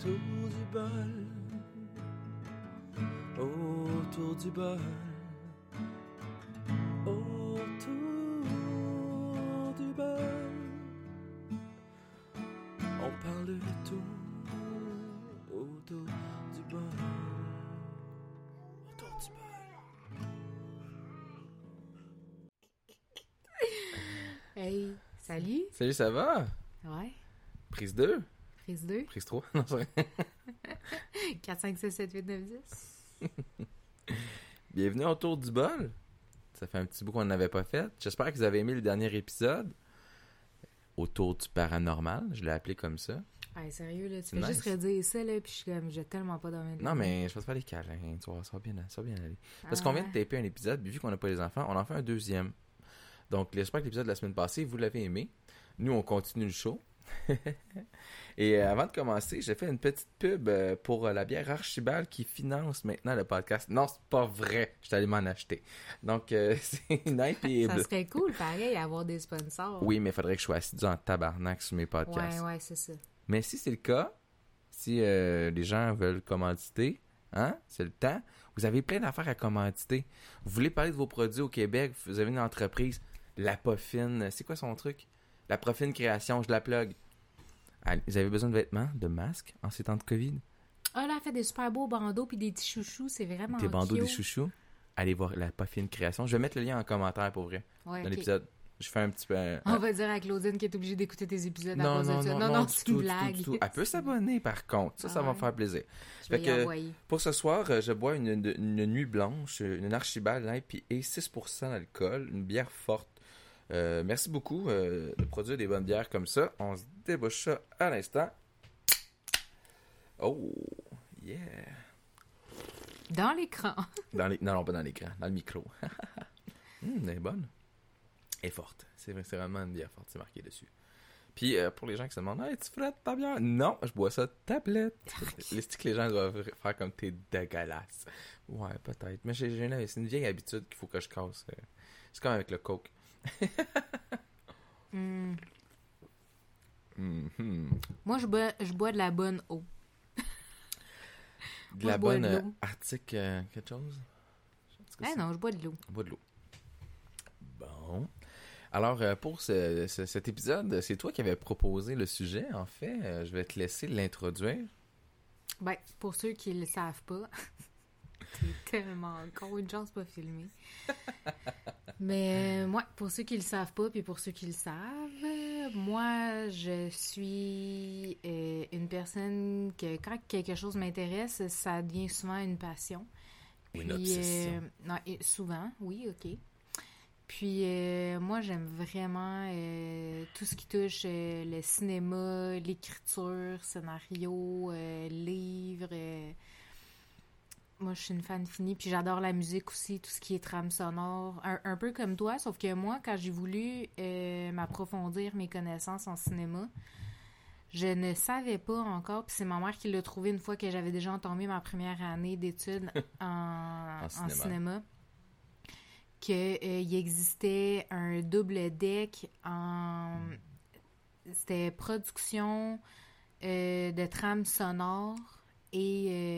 Autour du bol. Autour du bol. Autour du bol. On parle de tout. Autour du bol. Autour du bol. Hey, salut. Salut, ça va? Ouais. Prise 2? Prise 2. Prise 3? Non, c'est vrai. 4, 5, 6, 7, 8, 9, 10. Bienvenue autour du bol. Ça fait un petit bout qu'on n'avait pas fait. J'espère que vous avez aimé le dernier épisode. Autour du paranormal, je l'ai appelé comme ça. Hey, sérieux, là, tu nice. juste redire ça, là, puis je suis comme, j'ai tellement pas dormi. Non, mais je vais te faire des câlins. Tu vois, ça va bien, ça va bien aller. Parce qu'on vient de taper un épisode, puis vu qu'on n'a pas les enfants, on en fait un deuxième. Donc, j'espère que l'épisode de la semaine passée, vous l'avez aimé. Nous, on continue le show. Et euh, avant de commencer, j'ai fait une petite pub euh, pour euh, la bière Archibald qui finance maintenant le podcast. Non, c'est pas vrai. Je suis allé m'en acheter. Donc, euh, c'est une IPA. Ça serait cool, pareil, avoir des sponsors. Oui, mais il faudrait que je sois assidu en tabarnak sur mes podcasts. Ouais, ouais, c'est ça. Mais si c'est le cas, si euh, les gens veulent commanditer, hein, c'est le temps. Vous avez plein d'affaires à commanditer. Vous voulez parler de vos produits au Québec, vous avez une entreprise, La Poffine, c'est quoi son truc? La Poffine Création, je la plug. Vous avez besoin de vêtements, de masques en ces temps de COVID? Ah, là, elle fait des super beaux bandeaux puis des petits chouchous, c'est vraiment Des bandeaux, des chouchous? Allez voir La Poffine Création. Je vais mettre le lien en commentaire pour vrai, Ouais, dans l'épisode. Je fais un petit peu... On va dire à Claudine qui est obligée d'écouter tes épisodes à Non, cause non, de ça. non, Non, non, c'est une tout, blague. tout. Elle peut s'abonner, par contre. Ça, ça va me faire plaisir. Je vais Fait que-. Pour ce soir, euh, je bois une, une- une nuit blanche, une Archibald IPA, 6% d'alcool, une bière forte. Euh, merci beaucoup euh, de produire des bonnes bières comme ça. On se débouche ça à l'instant. Oh, yeah. Dans l'écran. Dans les... Non, non, pas dans l'écran, dans le micro. Hum, elle est bonne. Elle est forte. C'est vrai, c'est vraiment une bière forte, c'est marqué dessus. Puis euh, pour les gens qui se demandent, hey, tu frettes ta bière? Non, je bois ça tablette. les que les gens doivent faire comme t'es dégueulasse. Ouais, peut-être. Mais j'ai, j'ai une- c'est une vieille habitude qu'il faut que je casse. C'est comme avec le coke. Hmm. Mhm. Moi, je bois, je bois de la bonne eau. De Moi, la je bois bonne de euh. Arctic euh, quelque chose? Que c'est- non, je bois de l'eau. On boit de l'eau. Bon. Alors, euh, pour ce- ce- cet épisode, c'est toi qui avais proposé le sujet, en fait. Je vais te laisser l'introduire. Ben, pour ceux qui le savent pas, c'est tellement encore une chance pas filmé. Mais euh, moi, pour ceux qui le savent pas, puis pour ceux qui le savent, euh, moi, je suis euh, une personne que quand quelque chose m'intéresse, ça devient souvent une passion. Une Puis, obsession. euh, non, souvent, oui, ok. Puis euh, moi, j'aime vraiment euh, tout ce qui touche euh, le cinéma, l'écriture, scénario, euh, livre. euh. Moi, je suis une fan finie. Puis j'adore la musique aussi, tout ce qui est trame sonore. Un, un peu comme toi, sauf que moi, quand j'ai voulu euh, m'approfondir mes connaissances en cinéma, je ne savais pas encore, puis c'est ma mère qui l'a trouvé une fois que j'avais déjà entamé ma première année d'études en, en cinéma. cinéma, qu'il existait un double deck en... C'était production euh, de trames sonores et euh,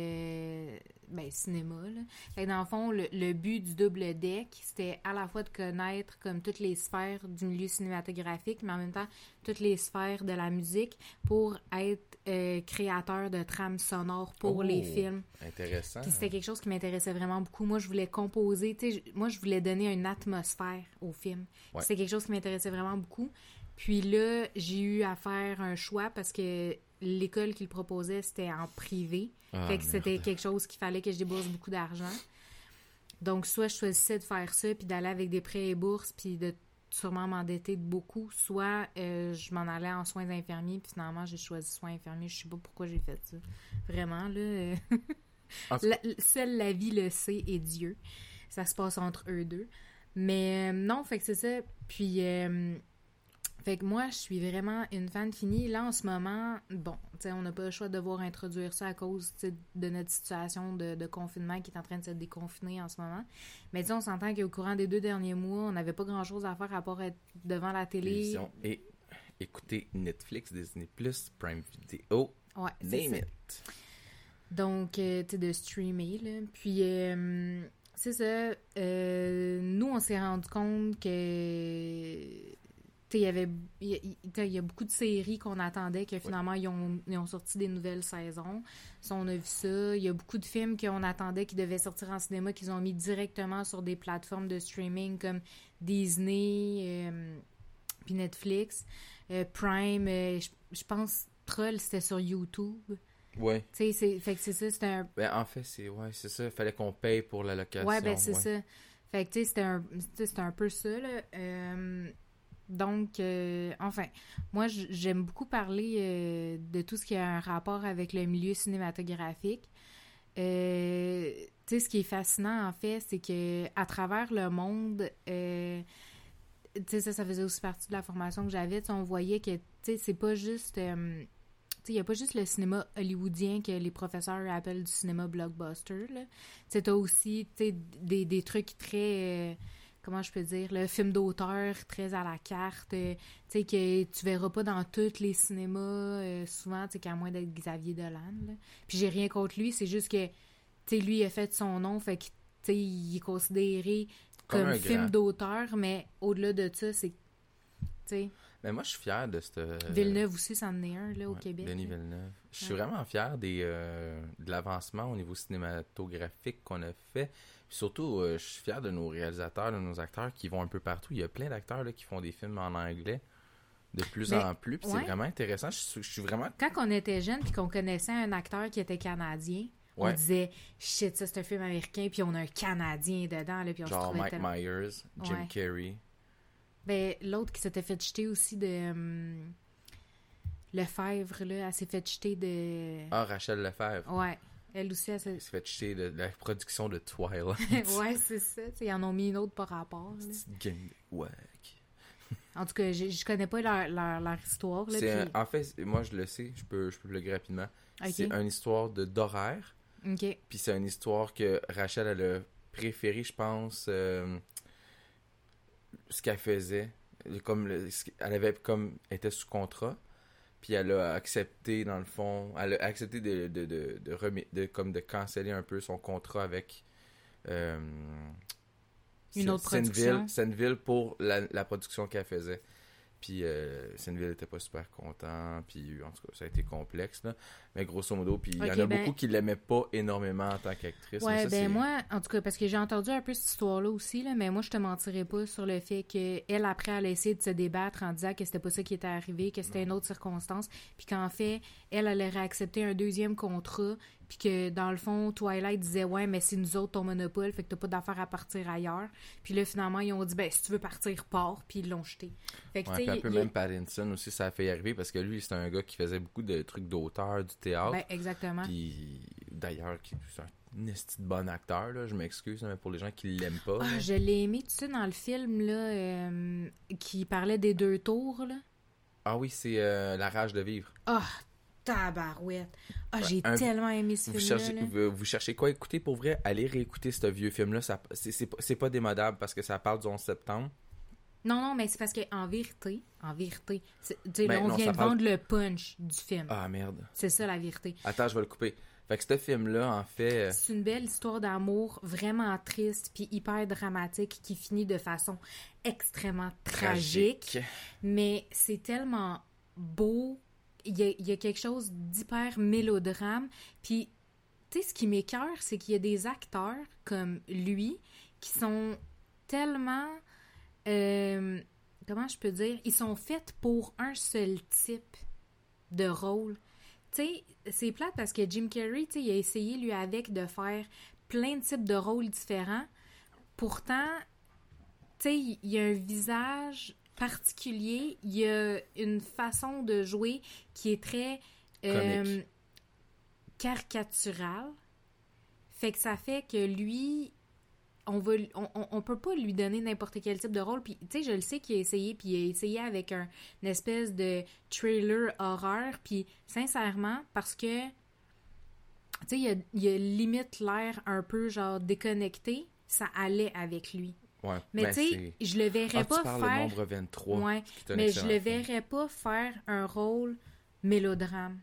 cinéma. Là. Fait que dans le fond, le, le but du double deck, c'était à la fois de connaître comme toutes les sphères du milieu cinématographique, mais en même temps toutes les sphères de la musique pour être euh, créateur de trames sonores pour Oh. les films. Intéressant. Puis c'était quelque chose qui m'intéressait vraiment beaucoup. Moi, je voulais composer, tu sais, je- moi, je voulais donner une atmosphère au film. Ouais. C'était quelque chose qui m'intéressait vraiment beaucoup. Puis là, j'ai eu à faire un choix parce que l'école qui le proposait, c'était en privé. Ah, fait que c'était quelque chose qu'il fallait que je débourse beaucoup d'argent. Donc, soit je choisissais de faire ça, puis d'aller avec des prêts et bourses, puis de sûrement m'endetter de beaucoup, soit euh, je m'en allais en soins infirmiers, puis finalement, j'ai choisi soins infirmiers. Je sais pas pourquoi j'ai fait ça. Vraiment, là... euh, la- seule la vie le sait et Dieu. Ça se passe entre eux deux. Mais euh, non, fait que c'est ça. Puis, euh, fait que moi, je suis vraiment une fan finie. Là, en ce moment, bon, tu sais, on n'a pas le choix de devoir introduire ça à cause de notre situation de, de confinement qui est en train de se déconfiner en ce moment. Mais tu sais, on s'entend qu'au courant des deux derniers mois, on n'avait pas grand-chose à faire à part être devant la télé. Télévision et écouter Netflix, Disney+, Prime Video, Ouais, Name it. Donc, euh, tu sais, de streamer, là. Puis, euh, c'est ça. euh, nous, on s'est rendu compte que. Il y avait. Il y, a beaucoup de séries qu'on attendait que finalement, ils, ont, ils ont sorti des nouvelles saisons. Ça, on a vu ça. Il y a beaucoup de films qu'on attendait qui devaient sortir en cinéma qu'ils ont mis directement sur des plateformes de streaming comme Disney, euh, puis Netflix. Euh, Prime, euh, je pense, Troll, c'était sur YouTube. Ouais. Tu sais, c'est- fait que c'est ça, c'était un Ben, en fait, c'est ouais, c'est ça. Il fallait qu'on paye pour la location. Ouais, ben c'est ça. Fait que, tu sais, c'était un, un peu ça, là. Donc, euh, enfin, moi, j'aime beaucoup parler euh, de tout ce qui a un rapport avec le milieu cinématographique. Euh, tu sais, ce qui est fascinant, en fait, c'est que à travers le monde, tu sais, ça, faisait aussi partie de la formation que j'avais. On voyait que, tu sais, c'est pas juste... tu sais, il n'y a pas juste le cinéma hollywoodien que les professeurs appellent du cinéma blockbuster. Tu sais, aussi, tu sais, des, des trucs très... euh, comment je peux dire? Le film d'auteur très à la carte, euh, tu sais, que tu verras pas dans tous les cinémas, euh, souvent, tu sais, qu'à moins d'être Xavier Dolan, là. Puis j'ai rien contre lui, c'est juste que, tu sais, lui, il a fait son nom, fait que, tu sais, il est considéré Comme film d'auteur, mais au-delà de ça, c'est, tu sais, Mais moi, je suis fier de cette. Villeneuve aussi, c'en est un, là, au Ouais, Québec. Denis. Villeneuve. Je suis Ouais. vraiment fier des, euh, de l'avancement au niveau cinématographique qu'on a fait. Puis surtout, euh, je suis fier de nos réalisateurs, de nos acteurs qui vont un peu partout. Il y a plein d'acteurs là, qui font des films en anglais de plus Ben, en plus. Puis ouais. c'est vraiment intéressant. Je, suis- je suis vraiment. Quand on était jeune puis qu'on connaissait un acteur qui était canadien, on disait shit, ça c'est un film américain puis on a un Canadien dedans là puis on se Genre trouvait Mike tellement- Myers, Jim Ouais. Carrey. Ben, l'autre qui s'était fait jeter aussi de hum, Lefebvre là, elle s'est fait jeter de Ah, Rachel Lefebvre. Ouais, elle aussi elle s'est fait jeter de, de la production de Twilight. Ouais, c'est ça, ils en ont mis une autre par rapport. gang. En tout cas, je, connais pas leur, leur, leur histoire là un- En fait, moi je le sais, je peux, je peux le rapidement. C'est une histoire de d'horaire. OK. Puis c'est une histoire que Rachel, elle a préféré, je pense, euh, ce qu'elle faisait. Comme le- elle avait comme elle était sous contrat. Puis elle a accepté, dans le fond, elle a accepté de, de, de, de, comme de canceller un peu son contrat avec euh, Une autre Senville- production. Senville pour la, la production qu'elle faisait. Puis euh, Senville était pas super content. Puis en tout cas, ça a été complexe. Là. Mais grosso modo, puis il y en a ben- beaucoup qui l'aimaient pas énormément en tant qu'actrice. mais Ouais, ça, ben moi, en tout cas, parce que j'ai entendu un peu cette histoire-là aussi, là, mais moi, je te mentirais pas sur le fait qu'elle, après, elle a essayé de se débattre en disant que c'était pas ça qui était arrivé, que c'était une autre circonstance, puis qu'en fait, elle, elle aurait accepté un deuxième contrat, puis que, dans le fond, Twilight disait « Ouais, mais c'est nous autres ton monopole, fait que t'as pas d'affaire à partir ailleurs. » Puis là, finalement, ils ont dit « Ben, si tu veux partir, pars. » Puis ils l'ont jeté. Fait que, Ouais, tu puis un peu il- même Pattinson aussi, ça a fait y arriver parce que lui, c'est un gars qui faisait beaucoup de trucs d'auteur, du théâtre. Ben, exactement. Puis d'ailleurs, qui- esti de bon acteur, là. Je m'excuse, mais pour les gens qui l'aiment pas. Ah, je l'ai aimé, tu sais, dans le film, là, euh, qui parlait des deux tours, là. Ah oui, c'est euh, La rage de vivre. Ah, tabarouette. Ah, j'ai Un- tellement aimé ce Vous film-là. cherchez, là. vous, vous cherchez quoi écouter pour vrai? Allez réécouter ce vieux film-là. Ça- C'est pas- démodable parce que ça parle du 11 septembre. Non, non, mais c'est parce qu'en vérité, en vérité, Ben, là, on non, vient de parle- vendre le punch du film. Ah merde. C'est ça, la vérité. Attends, je vais le couper. Fait que ce film-là, en fait. euh, C'est une belle histoire d'amour vraiment triste puis hyper dramatique qui finit de façon extrêmement tragique. Mais c'est tellement beau. Il y, a, quelque chose d'hyper mélodrame. Puis, tu sais, ce qui m'écœure, c'est qu'il y a des acteurs comme lui qui sont tellement. euh, comment je peux dire? Ils sont faits pour un seul type de rôle. Tu sais, c'est plate parce que Jim Carrey, tu sais, il a essayé, lui, avec, de faire plein de types de rôles différents. Pourtant, tu sais, il y a un visage particulier, il y a une façon de jouer qui est très euh, caricaturale. Fait que ça fait que lui, on va on, peut pas lui donner n'importe quel type de rôle. Puis tu sais je le sais qu'il a essayé puis il a essayé avec un une espèce de trailer horreur. Puis sincèrement parce que tu sais il a, il a limite l'air un peu genre déconnecté ça allait avec lui Ouais. mais Ben, tu sais je le verrais Ah, pas tu parles faire Nombre 23. ouais mais je le film. verrais pas faire un rôle mélodrame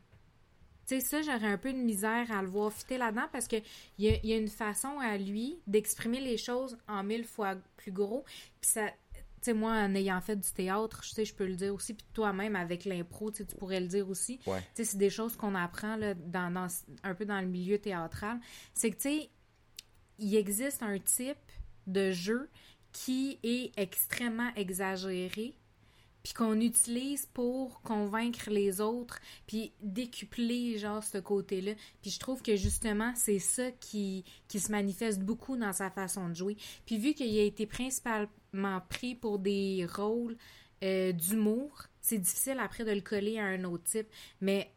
Tu sais, ça, j'aurais un peu de misère à le voir fitter là-dedans parce qu'il y a, y a une façon à lui d'exprimer les choses en mille fois plus gros. Puis ça, tu sais, moi, en ayant fait du théâtre, je sais, je peux le dire aussi, puis toi-même, avec l'impro, tu pourrais le dire aussi. Ouais. Tu sais, c'est des choses qu'on apprend, là, dans, dans- un peu dans le milieu théâtral. C'est que, tu sais, il existe un type de jeu qui est extrêmement exagéré, puis qu'on utilise pour convaincre les autres, puis décupler, genre, ce côté-là. Puis je trouve que, justement, c'est ça qui, qui se manifeste beaucoup dans sa façon de jouer. Puis vu qu'il a été principalement pris pour des rôles euh, d'humour, c'est difficile après de le coller à un autre type. Mais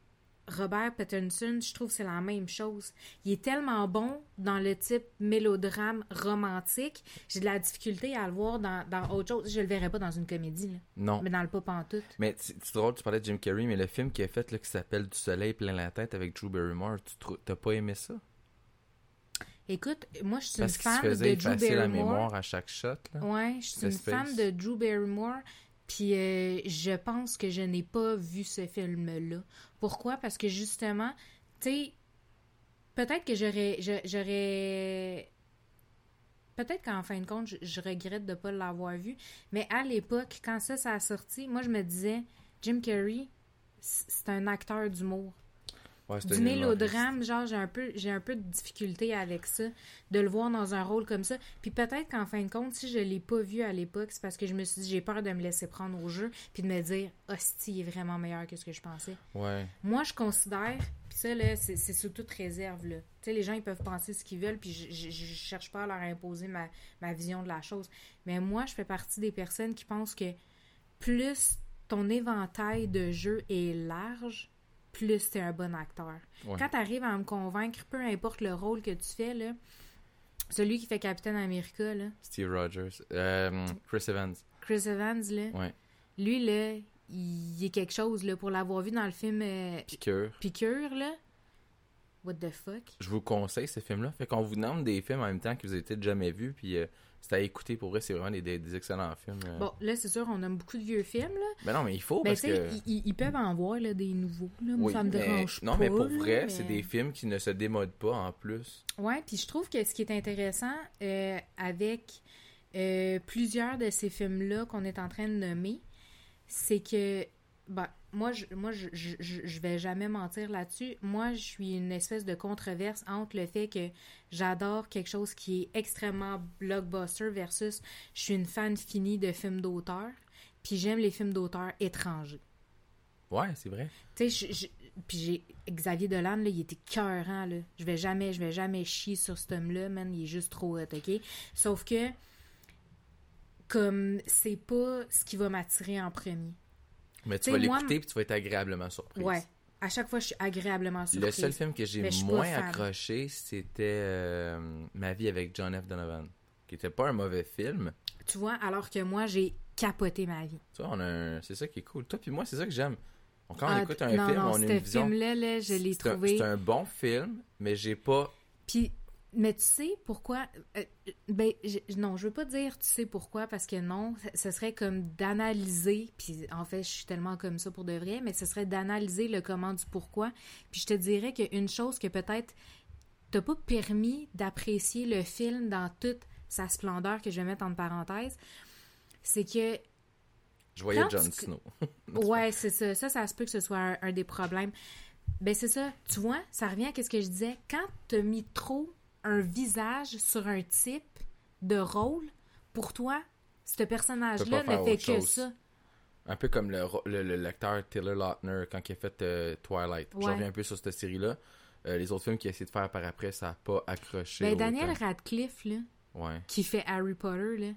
Robert Pattinson, je trouve que c'est la même chose. Il est tellement bon dans le type mélodrame romantique, j'ai de la difficulté à le voir dans, dans autre chose. Je le verrais pas dans une comédie, là. Non. mais dans le pop en tout. Mais c'est drôle, tu parlais de Jim Carrey, mais le film qu'il a fait là, qui s'appelle Du soleil plein la tête avec Drew Barrymore, tu t'as pas aimé ça? Écoute, moi je suis une qu'il se fan de Drew effacer la Barrymore. mémoire à chaque shot. Là. Ouais, je suis une fan de Drew Barrymore. Puis euh, je pense que je n'ai pas vu ce film-là. Pourquoi? Parce que justement, tu sais, peut-être que j'aurais. Peut-être qu'en fin de compte, je, regrette de ne pas l'avoir vu. Mais à l'époque, quand ça, ça a sorti, moi, je me disais, Jim Carrey, c'est un acteur d'humour Ouais, du mélodrame, genre j'ai un peu j'ai un peu de difficulté avec ça, de le voir dans un rôle comme ça. Puis peut-être qu'en fin de compte, si je l'ai pas vu à l'époque, c'est parce que je me suis dit j'ai peur de me laisser prendre au jeu puis de me dire hostie, il est vraiment meilleur que ce que je pensais. Ouais. Moi, je considère puis ça là, c'est c'est sous toute réserve là. Tu sais les gens ils peuvent penser ce qu'ils veulent puis je, je, je cherche pas à leur imposer ma ma vision de la chose. Mais moi, je fais partie des personnes qui pensent que plus ton éventail de jeux est large, plus t'es un bon acteur. Ouais. Quand t'arrives à me convaincre, peu importe le rôle que tu fais, là, celui qui fait Capitaine America, là, Steve Rogers. Euh, Chris Evans. Chris Evans, là, Ouais. lui, là, il est quelque chose, là, pour l'avoir vu dans le film euh, Piqueur. Piqûre, là. What the fuck? Je vous conseille ce film-là. Fait qu'on vous nomme des films en même temps que vous avez peut-être jamais vus. Puis euh, c'est à écouter. Pour vrai, c'est vraiment des, des- des excellents films. euh. Bon, là, c'est sûr, on aime beaucoup de vieux films, là. Ben non, mais il faut Ben, parce que. ils, peuvent en voir, là, des nouveaux, là. Moi, Oui, ça me mais- dérange Non, pas, mais pour vrai, mais- c'est des films qui ne se démodent pas en plus. Ouais, puis je trouve que ce qui est intéressant euh, avec euh, plusieurs de ces films-là qu'on est en train de nommer, c'est que, ben, moi, je, moi je, je, je- je vais jamais mentir là-dessus. Moi, je suis une espèce de controverse entre le fait que j'adore quelque chose qui est extrêmement blockbuster versus je suis une fan finie de films d'auteur, puis j'aime les films d'auteur étrangers. Ouais, c'est vrai. Tu sais, puis j'ai Xavier Dolan, là, il était cœurant, là. Je vais jamais, je vais jamais chier sur cet homme-là, man. Il est juste trop hot, OK? Sauf que, comme, c'est pas ce qui va m'attirer en premier. Mais tu T'sais, vas moi, l'écouter puis tu vas être agréablement surprise. Ouais. À chaque fois, je suis agréablement surprise. Le seul film que j'ai moins accroché, c'était euh, Ma vie avec John F. Donovan. Qui était pas un mauvais film. Tu vois, alors que moi, j'ai capoté ma vie. Tu vois, on a un... c'est ça qui est cool. Toi puis moi, c'est ça que j'aime. Quand on Ah, écoute un non, film, non, on a une ce vision. film-là, là, je l'ai trouvé... C'est un bon film, mais j'ai pas. Puis, mais tu sais pourquoi euh, euh, Ben, je- non, je veux pas dire tu sais pourquoi parce que non, ce- serait comme d'analyser. Puis en fait, je suis tellement comme ça pour de vrai, mais ce serait d'analyser le comment du pourquoi. Puis je te dirais qu'une chose que peut-être t'as pas permis d'apprécier le film dans toute sa splendeur que je vais mettre entre parenthèses, c'est que Je voyais Jon tu- Snow. Ouais, c'est ça. Ça, ça se peut que ce soit un, un des problèmes. Ben, c'est ça. Tu vois, ça revient à ce que je disais. Quand t'as mis trop un visage sur un type de rôle, pour toi, ce personnage-là ne fait que chose. ça. Un peu comme le le- le- l'acteur Taylor Lautner quand il a fait euh, Twilight. Je Ouais. reviens un peu sur cette série-là. Euh, les autres films qu'il a essayé de faire par après, ça n'a pas accroché. Ben, autant. Daniel Radcliffe, là, Ouais. qui fait Harry Potter, là,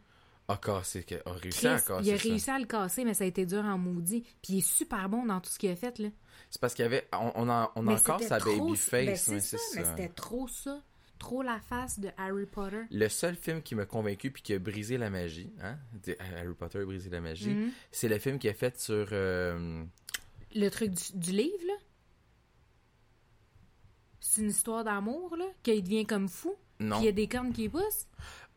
A cassé, que- a réussi à casser il a ça. réussi à le casser, mais ça a été dur en maudit. Puis il est super bon dans tout ce qu'il a fait, là. C'est parce qu'il y avait. On, on, Mais encore sa baby ben, face. c'est mais ça, c'est mais ça. c'était trop ça. Trop la face de Harry Potter. Le seul film qui m'a convaincu puis qui a brisé la magie, hein, de- Harry Potter a brisé la magie, Mhm. c'est le film qu'il a fait sur. euh, Le truc du, du livre, là. C'est une histoire d'amour, là, qu'il devient comme fou. non. Puis il y a des cornes qui poussent.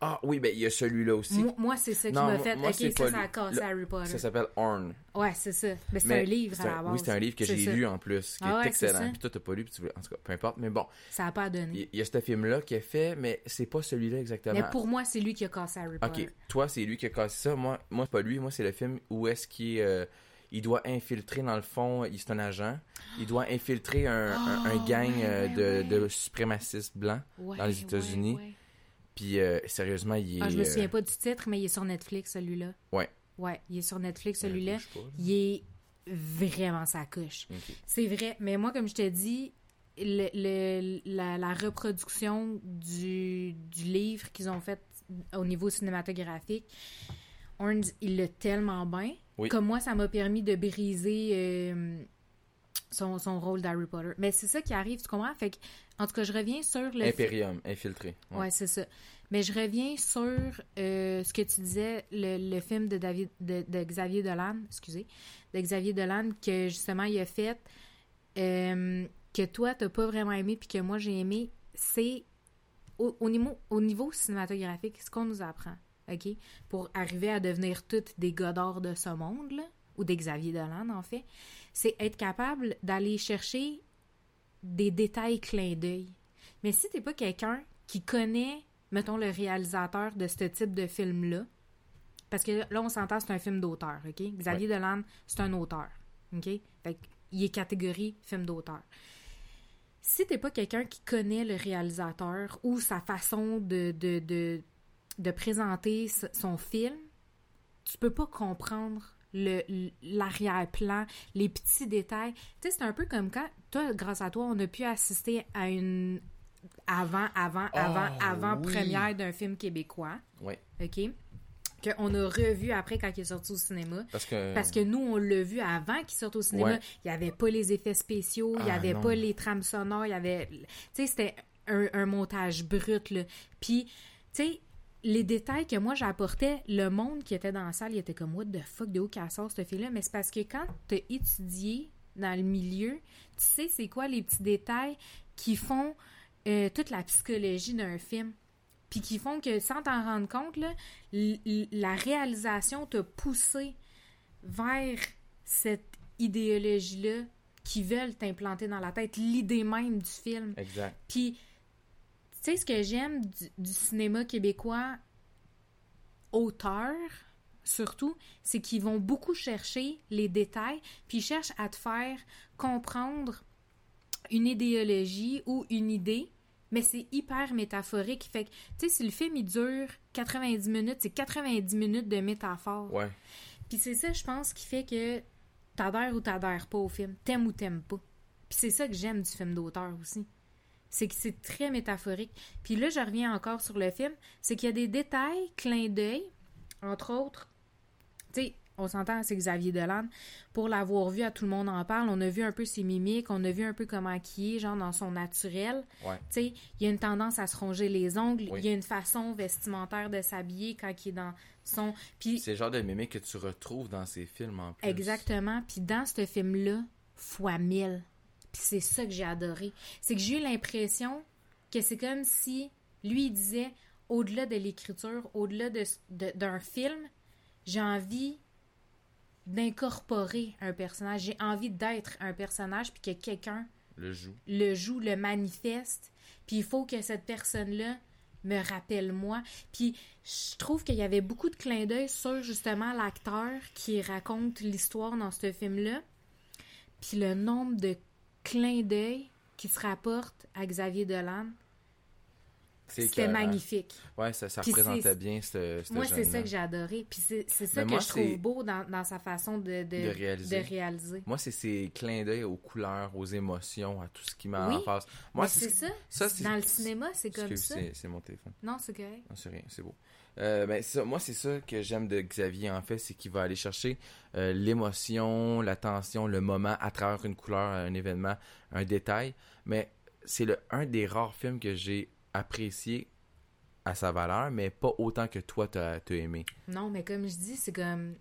Ah oui, ben il y a celui-là aussi. Moi, moi, c'est ça qui m'a fait. moi, ok, c'est ça, ça a cassé Harry Potter. Ça s'appelle Horn. Ouais, c'est ça. Mais c'est un livre à la base. Oui, c'est un livre que j'ai lu en plus, qui Ah est ouais, c'est excellent. ça. Puis toi, t'as pas lu, puis tu voulais... En tout cas, peu importe. Mais bon, Ça a pas donné. il y a ce film-là qui est fait, mais c'est pas celui-là exactement. Mais pour moi, c'est lui qui a cassé Harry Potter. Ok, toi, c'est lui qui a cassé ça. Moi, moi c'est pas lui. Moi, c'est le film où est-ce qu'il euh, il doit infiltrer, dans le fond, il c'est un agent. Il doit infiltrer un, un- un gang ouais, euh, de, ouais. de suprémacistes blancs. Dans les États-Unis. Puis, euh, sérieusement, il est. Ah, je me euh, souviens pas du titre, mais il est sur Netflix, celui-là. Ouais. Ouais, il est sur Netflix, celui-là. Il est vraiment sa couche. C'est vrai, mais moi, comme je te dis, le, le- la, la reproduction du, du livre qu'ils ont fait au niveau cinématographique, il l'a tellement bien. Oui. Comme moi, ça m'a permis de briser euh, son, son rôle d'Harry Potter. Mais c'est ça qui arrive, tu comprends? Fait que, en tout cas, je reviens sur le Imperium, infiltré. Ouais. Ouais, c'est ça. Mais je reviens sur euh, ce que tu disais, le, le film de David de, de Xavier Dolan, excusez, de Xavier Dolan que justement il a fait euh, que toi t'as pas vraiment aimé puis que moi j'ai aimé, c'est au, au niveau au niveau cinématographique ce qu'on nous apprend, ok, pour arriver à devenir toutes des Godard de ce monde là, ou des Xavier Dolan en fait, c'est être capable d'aller chercher des détails clins d'œil. Mais si t'es pas quelqu'un qui connaît, mettons, le réalisateur de ce type de film-là, parce que là, on s'entend, c'est un film d'auteur, OK? Xavier Dolan, c'est un auteur, OK? Fait qu'il est catégorie film d'auteur. Si t'es pas quelqu'un qui connaît le réalisateur ou sa façon de, de, de, de présenter son film, tu peux pas comprendre le l'arrière-plan, les petits détails. Tu sais, c'est un peu comme quand, toi, grâce à toi, on a pu assister à une avant, avant, avant, Oh, avant oui. première d'un film québécois, Ouais. OK? Qu'on a revu après quand il est sorti au cinéma. Parce que. Parce que nous, on l'a vu avant qu'il sorte au cinéma. Ouais. Il n'y avait pas les effets spéciaux, il n'y Ah, avait non. pas les trames sonores, il y avait... Tu sais, c'était un, un montage brut, là. Puis, tu sais, les détails que moi j'apportais, le monde qui était dans la salle, il était comme « What the fuck, de où qu'elle sort, cette fille-là? » Mais c'est parce que quand tu as étudié dans le milieu, tu sais c'est quoi les petits détails qui font euh, toute la psychologie d'un film? Puis qui font que sans t'en rendre compte, là, la réalisation t'a poussé vers cette idéologie-là qui veulent t'implanter dans la tête, l'idée même du film. Exact. Puis, sais, ce que j'aime du, du cinéma québécois, auteur, surtout, c'est qu'ils vont beaucoup chercher les détails, puis ils cherchent à te faire comprendre une idéologie ou une idée, mais c'est hyper métaphorique. Fait que, tu sais, si le film, il dure 90 minutes, c'est 90 minutes de métaphore. Ouais. Puis c'est ça, je pense, qui fait que t'adhères ou t'adhères pas au film, t'aimes ou t'aimes pas. Puis c'est ça que j'aime du film d'auteur aussi. C'est que c'est très métaphorique. Puis là, je reviens encore sur le film, c'est qu'il y a des détails, clins d'œil, entre autres. Tu sais, on s'entend, c'est Xavier Dolan. Pour l'avoir vu, à tout le monde en parle, on a vu un peu ses mimiques, on a vu un peu comment il est, genre dans son naturel. Ouais. Tu sais, il y a une tendance à se ronger les ongles, Oui. il y a une façon vestimentaire de s'habiller quand il est dans son... Puis C'est le genre de mimique que tu retrouves dans ces films en plus. Exactement. Puis dans ce film-là, fois mille. Puis c'est ça que j'ai adoré. C'est que j'ai eu l'impression que c'est comme si lui il disait, au-delà de l'écriture, au-delà de- de- d'un film, j'ai envie d'incorporer un personnage. J'ai envie d'être un personnage, puis que quelqu'un Le joue. le joue, le manifeste. Puis il faut que cette personne-là me rappelle moi. Puis je trouve qu'il y avait beaucoup de clins d'œil sur justement l'acteur qui raconte l'histoire dans ce film-là. Puis le nombre de clins d'œil qui se rapportent à Xavier Dolan, c'était magnifique. Ouais, ça, ça représentait bien ce, ce Moi, c'est ça que j'ai adoré. Puis c'est ça que je trouve beau dans, dans sa façon de, de, De réaliser. de réaliser. Moi, c'est ces clins d'œil aux couleurs, aux émotions, à tout ce qui met Oui. en face. Moi, c'est ça. ça, Dans le cinéma, c'est comme ça. c'est- C'est mon téléphone. Non, c'est correct. Non, c'est rien, c'est beau. Euh, ben, ça, moi, c'est ça que j'aime de Xavier, en fait, c'est qu'il va aller chercher euh, l'émotion, la tension, le moment à travers une couleur, un événement, un détail. Mais c'est le un des rares films que j'ai apprécié à sa valeur, mais pas autant que toi, t'as as aimé. Non, mais comme je dis, c'est comme.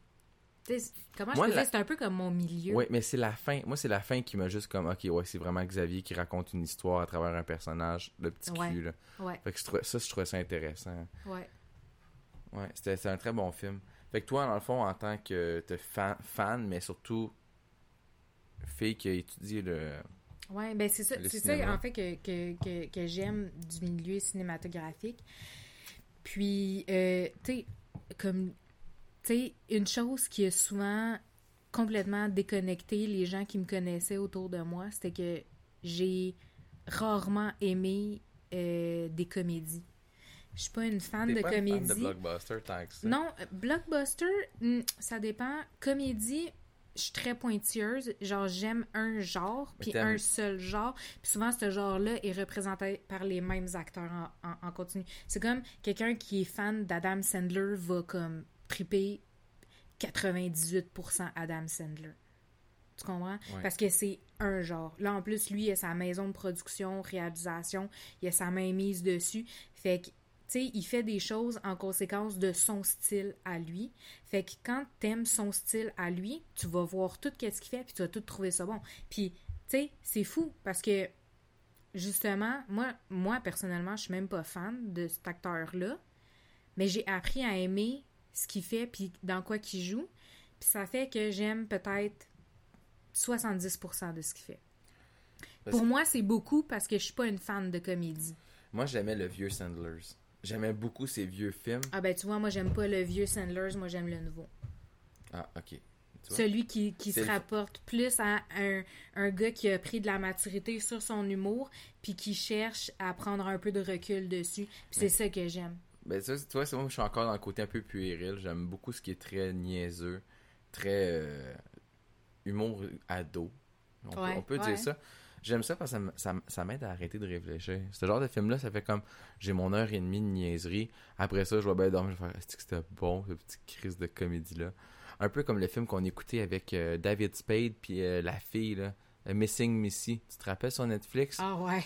comment je Moi, peux la- dire, c'est un peu comme mon milieu. Oui, mais c'est la fin. Moi, c'est la fin qui m'a juste comme, ok, ouais, c'est vraiment Xavier qui raconte une histoire à travers un personnage de petit Ouais. cul, là. Ouais, Fait que je trouvais, ça, je trouvais ça intéressant. ouais. Ouais, c'était c'est un très bon film. Fait que toi, dans le fond, en tant que fan, fan, mais surtout fille qui a étudié le. Ouais, ben c'est ça, c'est ça en fait que, que, que, que j'aime du milieu cinématographique. Puis, euh, tu sais, comme, tu sais, une chose qui a souvent complètement déconnecté les gens qui me connaissaient autour de moi, c'était que j'ai rarement aimé euh, des comédies. Je suis pas une fan de pas une fan comédie. de blockbuster tant que ça. Non, blockbuster, hmm, ça dépend. Comédie, je suis très pointilleuse. Genre, j'aime un genre, puis un seul genre. Puis souvent, ce genre-là est représenté par les mêmes acteurs en, en- en continu. C'est comme quelqu'un qui est fan d'Adam Sandler va comme triper 98% Adam Sandler. Tu comprends? Ouais. Parce que c'est un genre. Là, en plus, lui, il a sa maison de production, réalisation, il a sa main mise dessus. Fait que, sais, il fait des choses en conséquence de son style à lui. Fait que quand t'aimes son style à lui, tu vas voir tout ce qu'il fait, puis tu vas tout trouver ça bon. Puis, tu sais, c'est fou parce que, justement, moi, moi personnellement, je suis même pas fan de cet acteur-là, mais j'ai appris à aimer ce qu'il fait, puis dans quoi qu'il joue. Puis ça fait que j'aime peut-être 70% de ce qu'il fait. Parce- Pour moi, c'est beaucoup parce que je suis pas une fan de comédie. Moi, j'aimais le vieux Sandlers. J'aimais beaucoup ces vieux films. Ah ben tu vois, moi j'aime pas le vieux Sandlers, moi j'aime le nouveau. Ah, ok. Celui qui, qui se rapporte plus à un, un gars qui a pris de la maturité sur son humour, puis qui cherche à prendre un peu de recul dessus. Puis c'est ça que j'aime. Ben, ça, tu vois, c'est moi, je suis encore dans le côté un peu puéril. J'aime beaucoup ce qui est très niaiseux, très euh, humour ado. On, peut- Ouais, on peut ouais. dire ça. J'aime ça parce que ça, m'aide à arrêter de réfléchir. Ce genre de film-là, ça fait comme j'ai mon heure et demie de niaiserie. Après ça, je vais bien dormir. Je vais faire Est-ce que c'était bon, ce petit crise de comédie-là? Un peu comme le film qu'on écoutait avec euh, David Spade puis euh, la fille, là, euh, Missing Missy. Tu te rappelles sur Netflix? Ah ouais,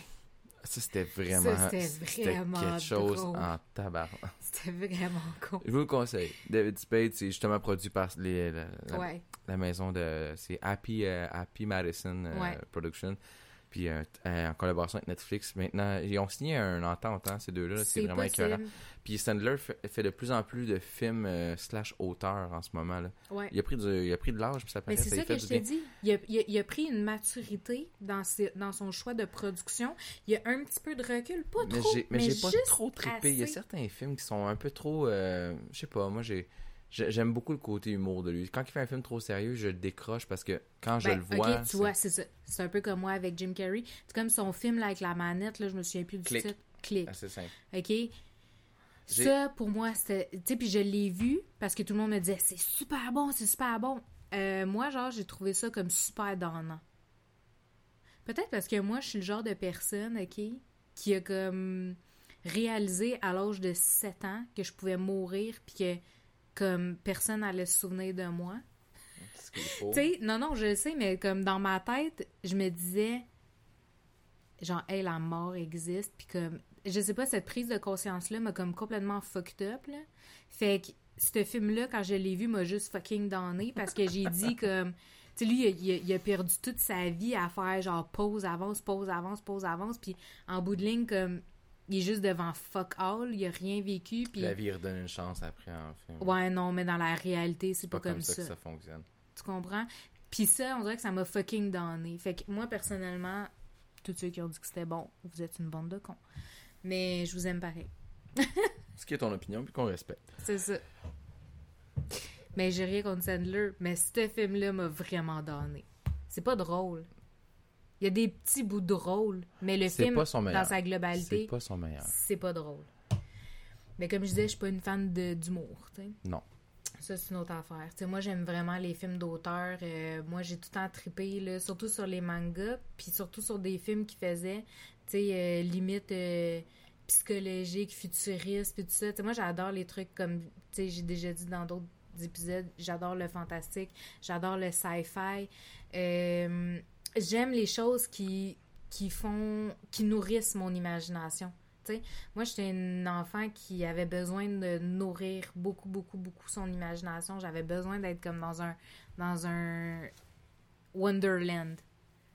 Ça, c'était vraiment. c'était vraiment quelque chose drôle. en tabac. c'était vraiment con. Je vous le conseille. David Spade, c'est justement produit par les, la, la- Ouais, la maison de. C'est Happy, euh, Happy Madison Ouais. Production. Puis euh, euh, en collaboration avec Netflix. Maintenant, ils ont signé un entente, hein, ces deux-là. C'est vraiment écœurant. Puis Sandler fait, de plus en plus de films euh, slash auteurs en ce moment. Là. Ouais. Il, a pris du, il a pris de l'âge, puis ça Mais paraît, c'est ça que je t'ai dit. Il a, il a- il a pris une maturité dans, ses- dans son choix de production. Il a un petit peu de recul, pas Mais trop, j'ai, mais j'ai pas trop trippé. Il y a assez. certains films qui sont un peu trop. euh, je sais pas, moi j'ai. J'ai- J'aime beaucoup le côté humour de lui. Quand il fait un film trop sérieux, je le décroche parce que quand je Ben, le vois. ok, tu c'est- vois, c'est ça. C'est un peu comme moi avec Jim Carrey. C'est comme son film là, avec la manette, là, je me souviens plus du Click. titre. Click. assez simple. OK? Ça, pour moi, c'était. Tu sais, puis je l'ai vu parce que tout le monde me disait c'est super bon, c'est super bon. Euh, moi, genre, j'ai trouvé ça comme super donnant. Peut-être parce que moi, je suis le genre de personne, OK, qui a comme réalisé à l'âge de 7 ans que je pouvais mourir puis que comme personne allait se souvenir de moi. Tu sais, non, non, je le sais, mais comme dans ma tête, je me disais, genre, hey, la mort existe, puis comme, je sais pas, cette prise de conscience-là m'a comme complètement fucked up, là. Fait que ce film-là, quand je l'ai vu, m'a juste fucking donné parce que j'ai dit comme, tu sais, lui, il a, il a- il a perdu toute sa vie à faire genre pause, avance, pause, avance, pause, avance, puis en bout de ligne, comme, il est juste devant fuck all, il a rien vécu, puis. La vie redonne une chance après en film. Ouais, non, mais dans la réalité, c'est C'est pas, pas comme, ça, ça. que ça fonctionne. Tu comprends? Puis ça, on dirait que ça m'a fucking donné. Fait que moi, personnellement, tous ceux qui ont dit que c'était bon, vous êtes une bande de cons. Mais je vous aime pareil. Ce qui est ton opinion, puis qu'on respecte. C'est ça. Mais j'ai rien contre Sandler, mais ce film-là m'a vraiment donné. C'est pas drôle. Il y a des petits bouts drôles, mais le C'est film, pas son meilleur. dans sa C'est globalité, pas son meilleur. c'est pas drôle. Mais comme je disais, je suis pas une fan de- d'humour. Non. Ça, c'est une autre affaire. Moi, j'aime vraiment les films d'auteur. Euh, moi, j'ai tout le temps trippé, là, surtout sur les mangas, puis surtout sur des films qui faisaient, tu sais, euh, limite euh, psychologique, futuriste, puis tout ça. Moi, j'adore les trucs comme, tu sais, j'ai déjà dit dans d'autres épisodes, j'adore le fantastique, j'adore le sci-fi. J'aime les choses qui, qui font, qui nourrissent mon imagination. Moi, j'étais une enfant qui avait besoin de nourrir beaucoup, beaucoup, beaucoup son imagination. J'avais besoin d'être comme dans un, dans un Wonderland.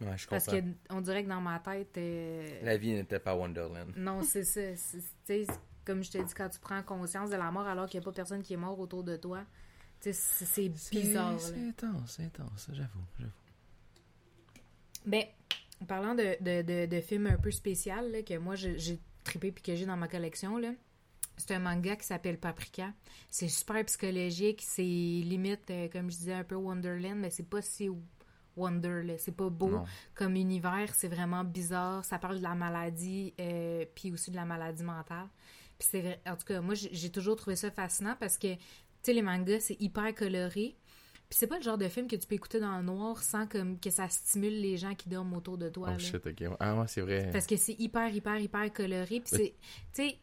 Ouais, je Parce comprends. que on dirait que dans ma tête, euh, La vie n'était pas Wonderland. non, c'est ça. c'est- comme je te dis, quand tu prends conscience de la mort alors qu'il n'y a pas personne qui est mort autour de toi, c'est bizarre. C'est intense, c'est intense, j'avoue, j'avoue. Ben, en parlant de, de, de, de films un peu spéciaux, là, que moi j'ai trippé puis que j'ai dans ma collection, là, c'est un manga qui s'appelle Paprika. C'est super psychologique, c'est limite, euh, comme je disais, un peu Wonderland, mais c'est pas si Wonder. C'est pas beau Non. comme univers, c'est vraiment bizarre. Ça parle de la maladie, euh, puis aussi de la maladie mentale. Puis c'est en tout cas, moi j'ai j'ai toujours trouvé ça fascinant parce que, tu sais, les mangas, c'est hyper coloré. Puis c'est pas le genre de film que tu peux écouter dans le noir sans comme que ça stimule les gens qui dorment autour de toi. Oh là. shit, ok. Ah ouais, c'est vrai. Parce que c'est hyper, hyper, hyper coloré. Puis c'est. Tu sais,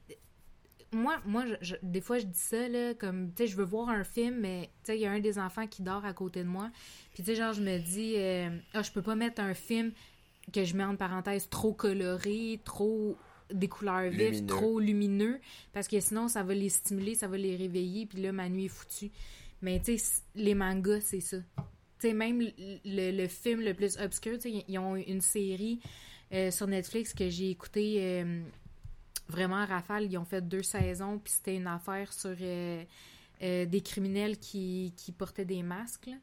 moi, moi je- je- des fois, je dis ça, là, comme, tu sais, je veux voir un film, mais, tu sais, il y a un des enfants qui dort à côté de moi. Puis, tu sais, genre, je me dis, euh, ah, je peux pas mettre un film que je mets en parenthèse trop coloré, trop des couleurs vives, Lumineux. trop lumineux, parce que sinon, ça va les stimuler, ça va les réveiller, puis là, ma nuit est foutue. Mais, tu sais, les mangas, c'est ça. Tu sais, même le, le- film le plus obscur, tu sais, ils ont une série euh, sur Netflix que j'ai écouté euh, vraiment à rafale. Ils ont fait deux saisons, puis c'était une affaire sur euh, des criminels qui, qui portaient des masques, là,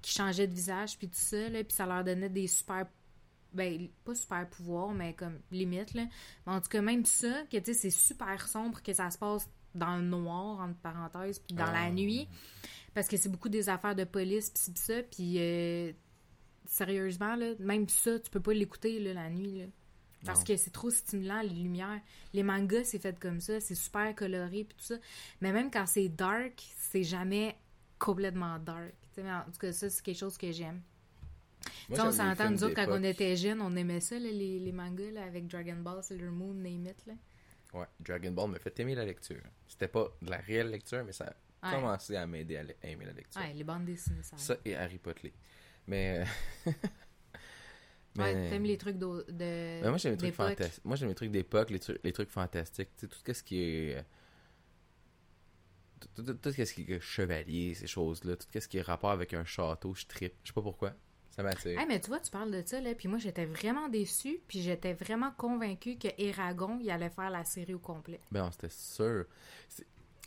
qui changeaient de visage, puis tout ça, là, puis ça leur donnait des super. Ben, pas super pouvoirs, mais comme limite, là. Mais en tout cas, même ça, que tu sais, c'est super sombre, que ça se passe dans le noir, entre parenthèses, puis dans Ah. la nuit. Parce que c'est beaucoup des affaires de police, pis pis ça, puis euh, sérieusement, là, même ça, tu peux pas l'écouter là, la nuit, là. Parce Non. que c'est trop stimulant, les lumières. Les mangas, c'est fait comme ça, c'est super coloré, puis tout ça. Mais même quand c'est dark, c'est jamais complètement dark. Mais en tout cas, ça, c'est quelque chose que j'aime. Tu Moi, sais, on s'entend, nous autres, quand on était jeunes, on aimait ça, là, les, les mangas, là, avec Dragon Ball, Sailor Moon, Name It, là. Ouais, Dragon Ball m'a fait aimer la lecture. C'était pas de la réelle lecture, mais ça. Commencé à m'aider à aimer la lecture. Ouais, les bandes dessinées, ça. Ça et Harry Potter. Mais. euh, Ouais, t'aimes les trucs de. Ben, moi, j'aime les trucs d'époque. fantastiques. Moi, j'aime les trucs d'époque, les, trucs- les trucs fantastiques. Tu sais, tout ce qui est. euh, Tout, tout- tout ce qui est chevalier, ces choses-là. Tout ce qui est rapport avec un château, je trippe. Je sais pas pourquoi. Ça m'attire. Hey, mais tu vois, tu parles de ça, là, puis moi, j'étais vraiment déçue, puis j'étais vraiment convaincue que Eragon, il allait faire la série au complet. Ben, c'était sûr.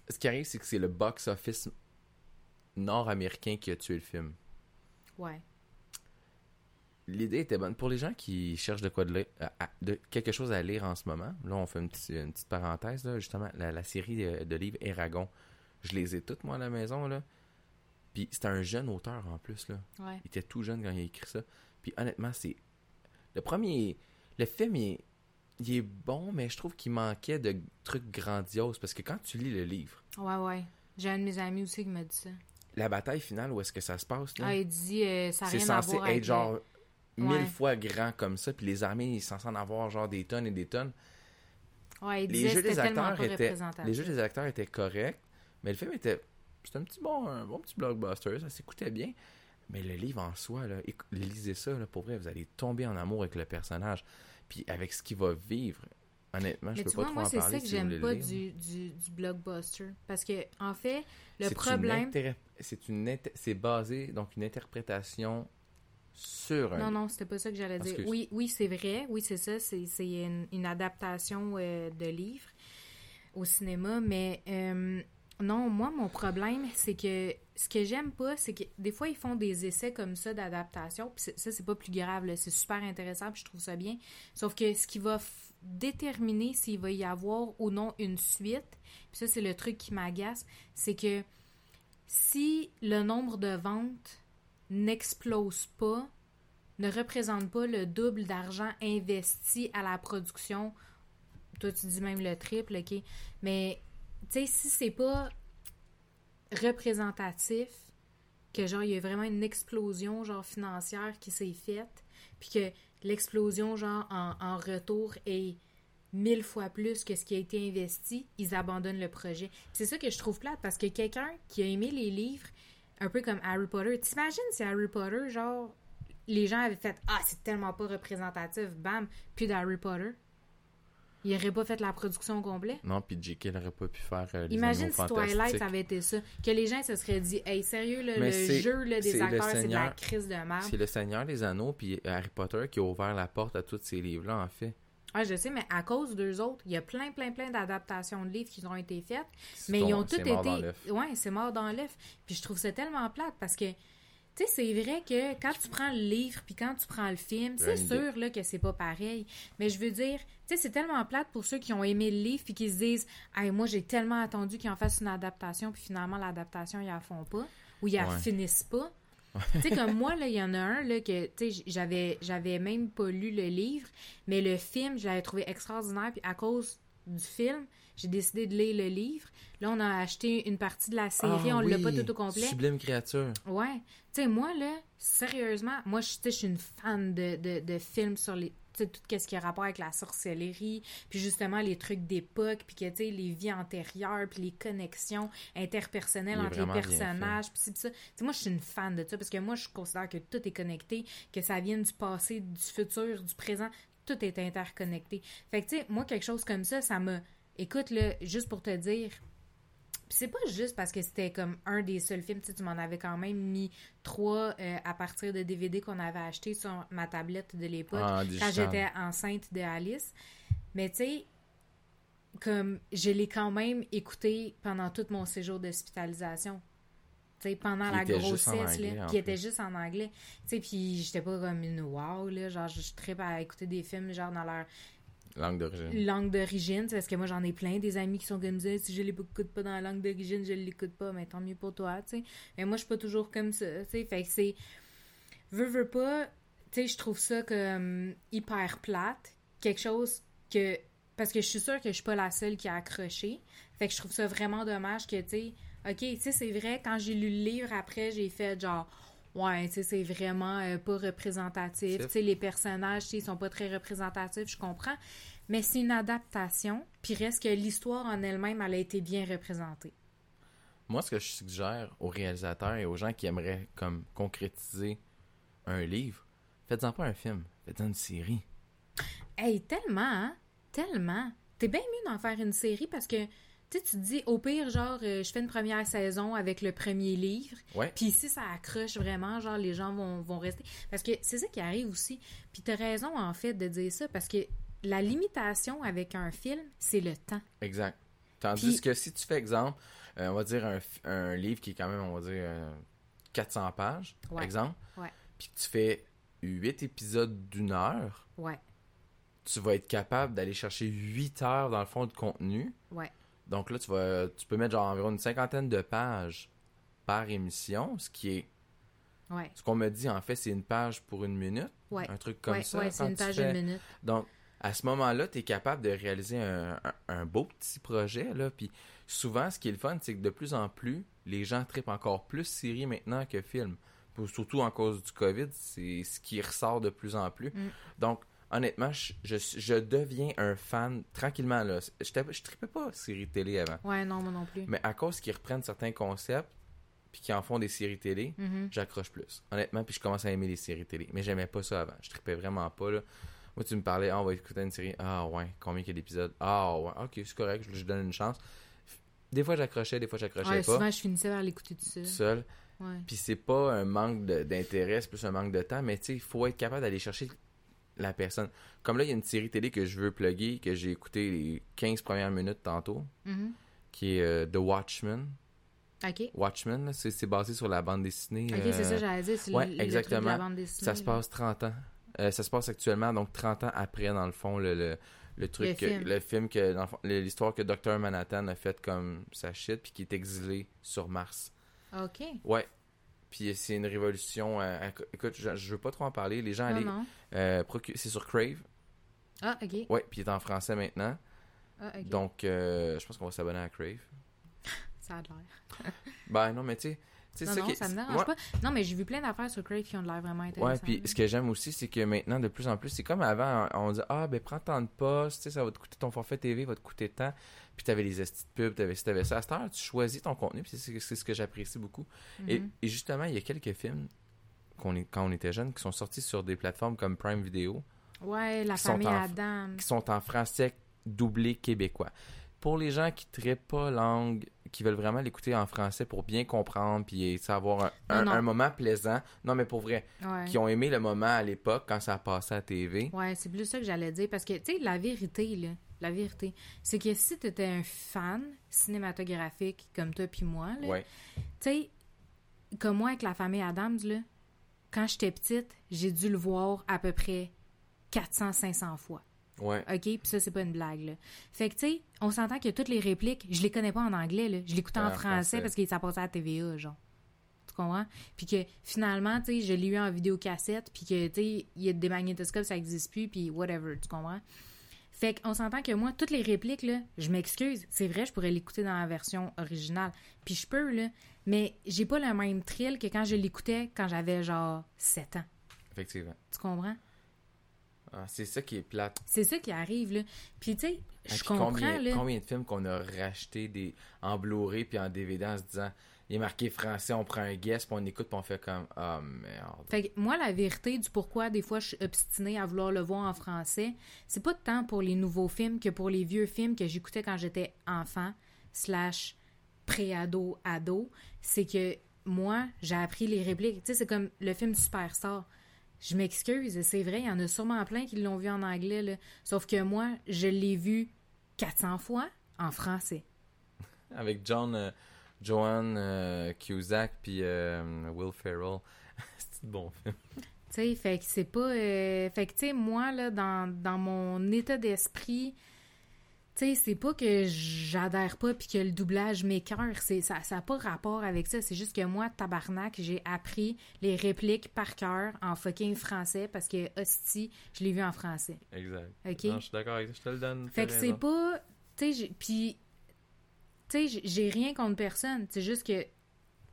Ce qui arrive, c'est que c'est le box-office nord-américain qui a tué le film. Ouais. L'idée était bonne. Pour les gens qui cherchent de quoi de, lire- à- à- de quelque chose à lire en ce moment, là, on fait une, petite- une petite parenthèse, là, justement, la, la série de, de livres Eragon. Je les ai toutes, moi, à la maison, là. Puis c'était un jeune auteur, en plus, là. Ouais. Il était tout jeune quand il a écrit ça. Puis honnêtement, c'est... Le premier... Le film, il est... il est bon, mais je trouve qu'il manquait de trucs grandioses. Parce que quand tu lis le livre, Ouais, ouais. J'ai un de mes amis aussi qui m'a dit ça. la bataille finale, où est-ce que ça se passe, là? Ah, il dit, euh, ça c'est censé être avec... genre le- mille Ouais. fois grand comme ça, puis les armées, ils sont censés en avoir genre des tonnes et des tonnes. Ouais, il Les disait jeux des acteurs étaient les jeux des acteurs étaient corrects, mais le film était c'était un petit bon un bon petit blockbuster, ça s'écoutait bien. Mais le livre en soi, là, lisez ça, là, pour vrai, vous allez tomber en amour avec le personnage. Puis avec ce qu'il va vivre, honnêtement, je Mais peux pas vois, trop moi, en c'est parler ça que si j'aime pas du, du, du blockbuster. Parce que, en fait, le C'est problème... C'est une inter- c'est basé, donc une interprétation sur un Non, non, c'était pas ça que j'allais dire. Excuse. Oui, oui, c'est vrai. Oui, c'est ça. C'est c'est une, une adaptation euh, de livre au cinéma. Mais euh, non, moi, mon problème, c'est que ce que j'aime pas, c'est que des fois, ils font des essais comme ça d'adaptation. Puis ça, c'est pas plus grave. C'est super intéressant. Puis je trouve ça bien. Sauf que ce qui va déterminer s'il va y avoir ou non une suite, puis ça, c'est le truc qui m'agace, c'est que si le nombre de ventes n'explose pas, ne représente pas le double d'argent investi à la production. Toi, tu dis même le triple, OK? Mais, tu sais, si c'est pas représentatif, que genre, il y a vraiment une explosion, genre, financière qui s'est faite, puis que l'explosion, genre, en, en retour est mille fois plus que ce qui a été investi, ils abandonnent le projet. C'est ça que je trouve plate, parce que quelqu'un qui a aimé les livres, un peu comme Harry Potter, t'imagines si Harry Potter, genre, les gens avaient fait Ah, c'est tellement pas représentatif, bam, puis d'Harry Potter. Il aurait pas fait la production complète. Non, puis J.K. n'aurait pas pu faire euh, les Imagine si Twilight ça avait été ça. Que les gens se seraient dit Hey, sérieux, là, le jeu là, des acteurs, c'est de la crise de merde. C'est le Seigneur des Anneaux puis Harry Potter qui a ouvert la porte à tous ces livres-là, en fait. Ah, je sais, mais à cause d'eux autres, il y a plein, plein, plein d'adaptations de livres qui ont été faites, mais ils ont dans été. Ouais, c'est mort dans l'œuf. Puis je trouve ça tellement plate parce que, tu sais, c'est vrai que quand tu prends le livre puis quand tu prends le film, c'est sûr là, que c'est pas pareil. Mais je veux dire, tu sais, c'est tellement plate pour ceux qui ont aimé le livre puis qui se disent, hey, moi, j'ai tellement attendu qu'ils en fassent une adaptation, puis finalement, l'adaptation, ils la font pas ou ils la Ouais. finissent pas. tu sais, comme moi, là, il y en a un, là, que, tu sais, j'avais, j'avais même pas lu le livre, mais le film, je l'avais trouvé extraordinaire, puis à cause du film, j'ai décidé de lire le livre. Là, on a acheté une partie de la série, Ah on l'a oui, pas tout au complet. Sublime créature. Ouais. Tu sais, moi, là, sérieusement, moi, je suis une fan de, de, de films sur les. Tout ce qui a rapport avec la sorcellerie, puis justement les trucs d'époque, puis que, tu sais, les vies antérieures, puis les connexions interpersonnelles entre les personnages, puis ça. Tu sais, moi, je suis une fan de ça, parce que moi, je considère que tout est connecté, que ça vienne du passé, du futur, du présent, tout est interconnecté. Fait que, tu sais, moi, quelque chose comme ça, ça m'a... Écoute, là, juste pour te dire, c'est pas juste parce que c'était comme un des seuls films, tu sais, tu m'en avais quand même mis trois euh, à partir de DVD qu'on avait acheté sur ma tablette de l'époque Ah, quand j'étais enceinte de Alice. Mais tu sais, comme je l'ai quand même écouté pendant tout mon séjour d'hospitalisation. Tu sais, pendant Qui la grossesse, anglais, là, qui était juste en anglais. Tu sais, puis j'étais pas comme une wow, là, genre, je tripe à écouter des films, genre, dans leur Langue d'origine. langue d'origine, parce que moi j'en ai plein des amis qui sont comme ça, si je l'écoute pas dans la langue d'origine, je l'écoute pas, mais tant mieux pour toi, tu sais. Mais moi je suis pas toujours comme ça, tu sais, fait que c'est veux veux pas, tu je trouve ça comme hyper plate, quelque chose que parce que je suis sûre que je suis pas la seule qui a accroché. Fait que je trouve ça vraiment dommage que tu sais, OK, tu sais c'est vrai quand j'ai lu le livre après, j'ai fait genre Ouais, tu sais, c'est vraiment euh, pas représentatif. Tu sais, les personnages, ils sont pas très représentatifs, je comprends. Mais c'est une adaptation, puis reste que l'histoire en elle-même, elle a été bien représentée. Moi, ce que je suggère aux réalisateurs et aux gens qui aimeraient comme concrétiser un livre, faites-en pas un film, faites-en une série. Hey, tellement, hein? Tellement. T'es bien mieux d'en faire une série parce que, tu te dis, au pire, genre, euh, je fais une première saison avec le premier livre, Ouais. puis si ça accroche vraiment, genre, les gens vont, vont rester. Parce que c'est ça qui arrive aussi. Puis t'as raison, en fait, de dire ça, parce que la limitation avec un film, c'est le temps. Exact. Tandis Puis- que si tu fais exemple, euh, on va dire un, un livre qui est quand même, on va dire, euh, 400 pages, Ouais. exemple, Ouais. puis que tu fais 8 épisodes d'une heure, Ouais, tu vas être capable d'aller chercher 8 heures dans le fond de contenu. ouais. Donc là, tu vas, tu peux mettre genre environ une cinquantaine de pages par émission, ce qui est, Ouais, ce qu'on me dit en fait, c'est une page pour une minute, ouais. un truc comme ouais, ça. ouais, c'est une page fais- d'une minute. Donc, à ce moment-là, tu es capable de réaliser un, un- un beau petit projet. Là. Puis souvent, ce qui est le fun, c'est que de plus en plus, les gens tripent encore plus séries maintenant que films. Pour- Surtout en cause du COVID, c'est ce qui ressort de plus en plus. Mm. Donc, honnêtement, je, je, je deviens un fan tranquillement. Là. Je ne tripais pas séries télé avant. Ouais, non, moi non plus. Mais à cause qu'ils reprennent certains concepts, puis qu'ils en font des séries télé, Mhm. j'accroche plus. Honnêtement, puis je commence à aimer les séries télé. Mais j'aimais pas ça avant. Je tripais vraiment pas, là. Moi, tu me parlais, ah, on va écouter une série. Ah, ouais, combien il y a d'épisodes? Ah, ouais, ok, c'est correct, je, je donne une chance. Des fois, j'accrochais, des fois, j'accrochais Ouais, pas. souvent, je finissais par l'écouter tout seul. Tout seul. Ouais. Puis c'est pas un manque d'intérêt, c'est plus un manque de temps, mais tu sais, il faut être capable d'aller chercher la personne. Comme là, il y a une série télé que je veux plugger, que j'ai écouté les 15 premières minutes tantôt, Mhm. qui est euh, The Watchmen. OK. Watchmen, c'est basé sur la bande dessinée. OK, c'est ça, euh, j'allais dire. C'est ouais, le, le truc de exactement. la bande dessinée. Ça se passe 30 ans. Euh, ça se passe actuellement, donc 30 ans après, dans le fond, le, le, le truc, Le que- film. le film que, l'histoire que Dr. Manhattan a fait comme sa shit, puis qui est exilé sur Mars. OK. Ouais. Puis c'est une révolution. euh, à- écoute, je, je veux pas trop en parler. Les gens, Non, allez. euh, c'est sur Crave. Ah, OK. Ouais, puis il est en français maintenant. Ah, OK. Donc, euh, je pense qu'on va s'abonner à Crave. Ça a l'air. Ben non, mais tu sais. Non, ça non, ça me dérange moi- pas. Non, mais j'ai vu plein d'affaires sur Crave qui ont de l'air vraiment Ouais, intéressantes. puis ce que j'aime aussi, c'est que maintenant, de plus en plus, c'est comme avant, on dit Ah, ben prends tant de postes, tu sais, ça va te coûter ton forfait TV, va te coûter tant. Puis t'avais les estis de pub, t'avais t'avais ça. À cette heure, tu choisis ton contenu, puis c'est ce que j'apprécie beaucoup. et, Mhm. et justement, il y a quelques films, qu'on est, quand on était jeune, qui sont sortis sur des plateformes comme Prime Video, Ouais, la famille en- Adam. qui sont en français doublé québécois. Pour les gens qui ne traitent pas langue qui veulent vraiment l'écouter en français pour bien comprendre puis avoir un, moment plaisant. Non, mais pour vrai, Ouais. qui ont aimé le moment à l'époque quand ça a passé à TV. Ouais, c'est plus ça que j'allais dire. Parce que, tu sais, la vérité, là, la vérité, c'est que si tu étais un fan cinématographique comme toi puis moi, là, Ouais. tu sais, comme moi avec la famille Adams, là, quand j'étais petite, j'ai dû le voir à peu près 400-500 fois. Ouais. OK? Puis ça, c'est pas une blague, là. Fait que, tu sais, on s'entend que toutes les répliques, je les connais pas en anglais, là. Je l'écoutais en En français, français. parce que ça passait à la TVA, genre. Tu comprends? Puis que, finalement, tu sais, je l'ai eu en vidéocassette, puis que, tu sais, il y a des magnétoscopes, ça existe plus, puis whatever, tu comprends? Fait qu'on s'entend que moi, toutes les répliques, là, je m'excuse. C'est vrai, je pourrais l'écouter dans la version originale. Puis je peux, là. Mais j'ai pas le même thrill que quand je l'écoutais quand j'avais, genre, 7 ans. Effectivement. Tu comprends? Ah, c'est ça qui est plate. C'est ça qui arrive, là. Puis, tu sais, Ah, je comprends, combien, là. combien de films qu'on a racheté des, en Blu-ray puis en DVD en se disant il est marqué français, on prend un guess, puis on écoute, puis on fait comme ah merde. Fait que moi, la vérité du pourquoi des fois je suis obstinée à vouloir le voir en français, c'est pas tant pour les nouveaux films que pour les vieux films que j'écoutais quand j'étais enfant, slash pré-ado, ado. C'est que moi, j'ai appris les répliques. Tu sais, c'est comme le film Superstar. Je m'excuse, c'est vrai, il y en a sûrement plein qui l'ont vu en anglais, là. Sauf que moi, je l'ai vu 400 fois en français. Avec John, euh, Joanne euh, Cusack puis euh, Will Ferrell. c'est un bon film. Tu sais, fait que c'est pas. fait que, tu sais, moi, là, dans, dans mon état d'esprit, tu sais, c'est pas que j'adhère pas puis que le doublage m'écœure. Ça n'a pas rapport avec ça. C'est juste que moi, tabarnak, j'ai appris les répliques par cœur en fucking français parce que, hostie, je l'ai vu en français. Exact. OK? Non, je suis d'accord avec ça, je te le donne. Fait que c'est pas. Tu sais, puis. Tu sais, j'ai- j'ai rien contre personne. C'est juste que.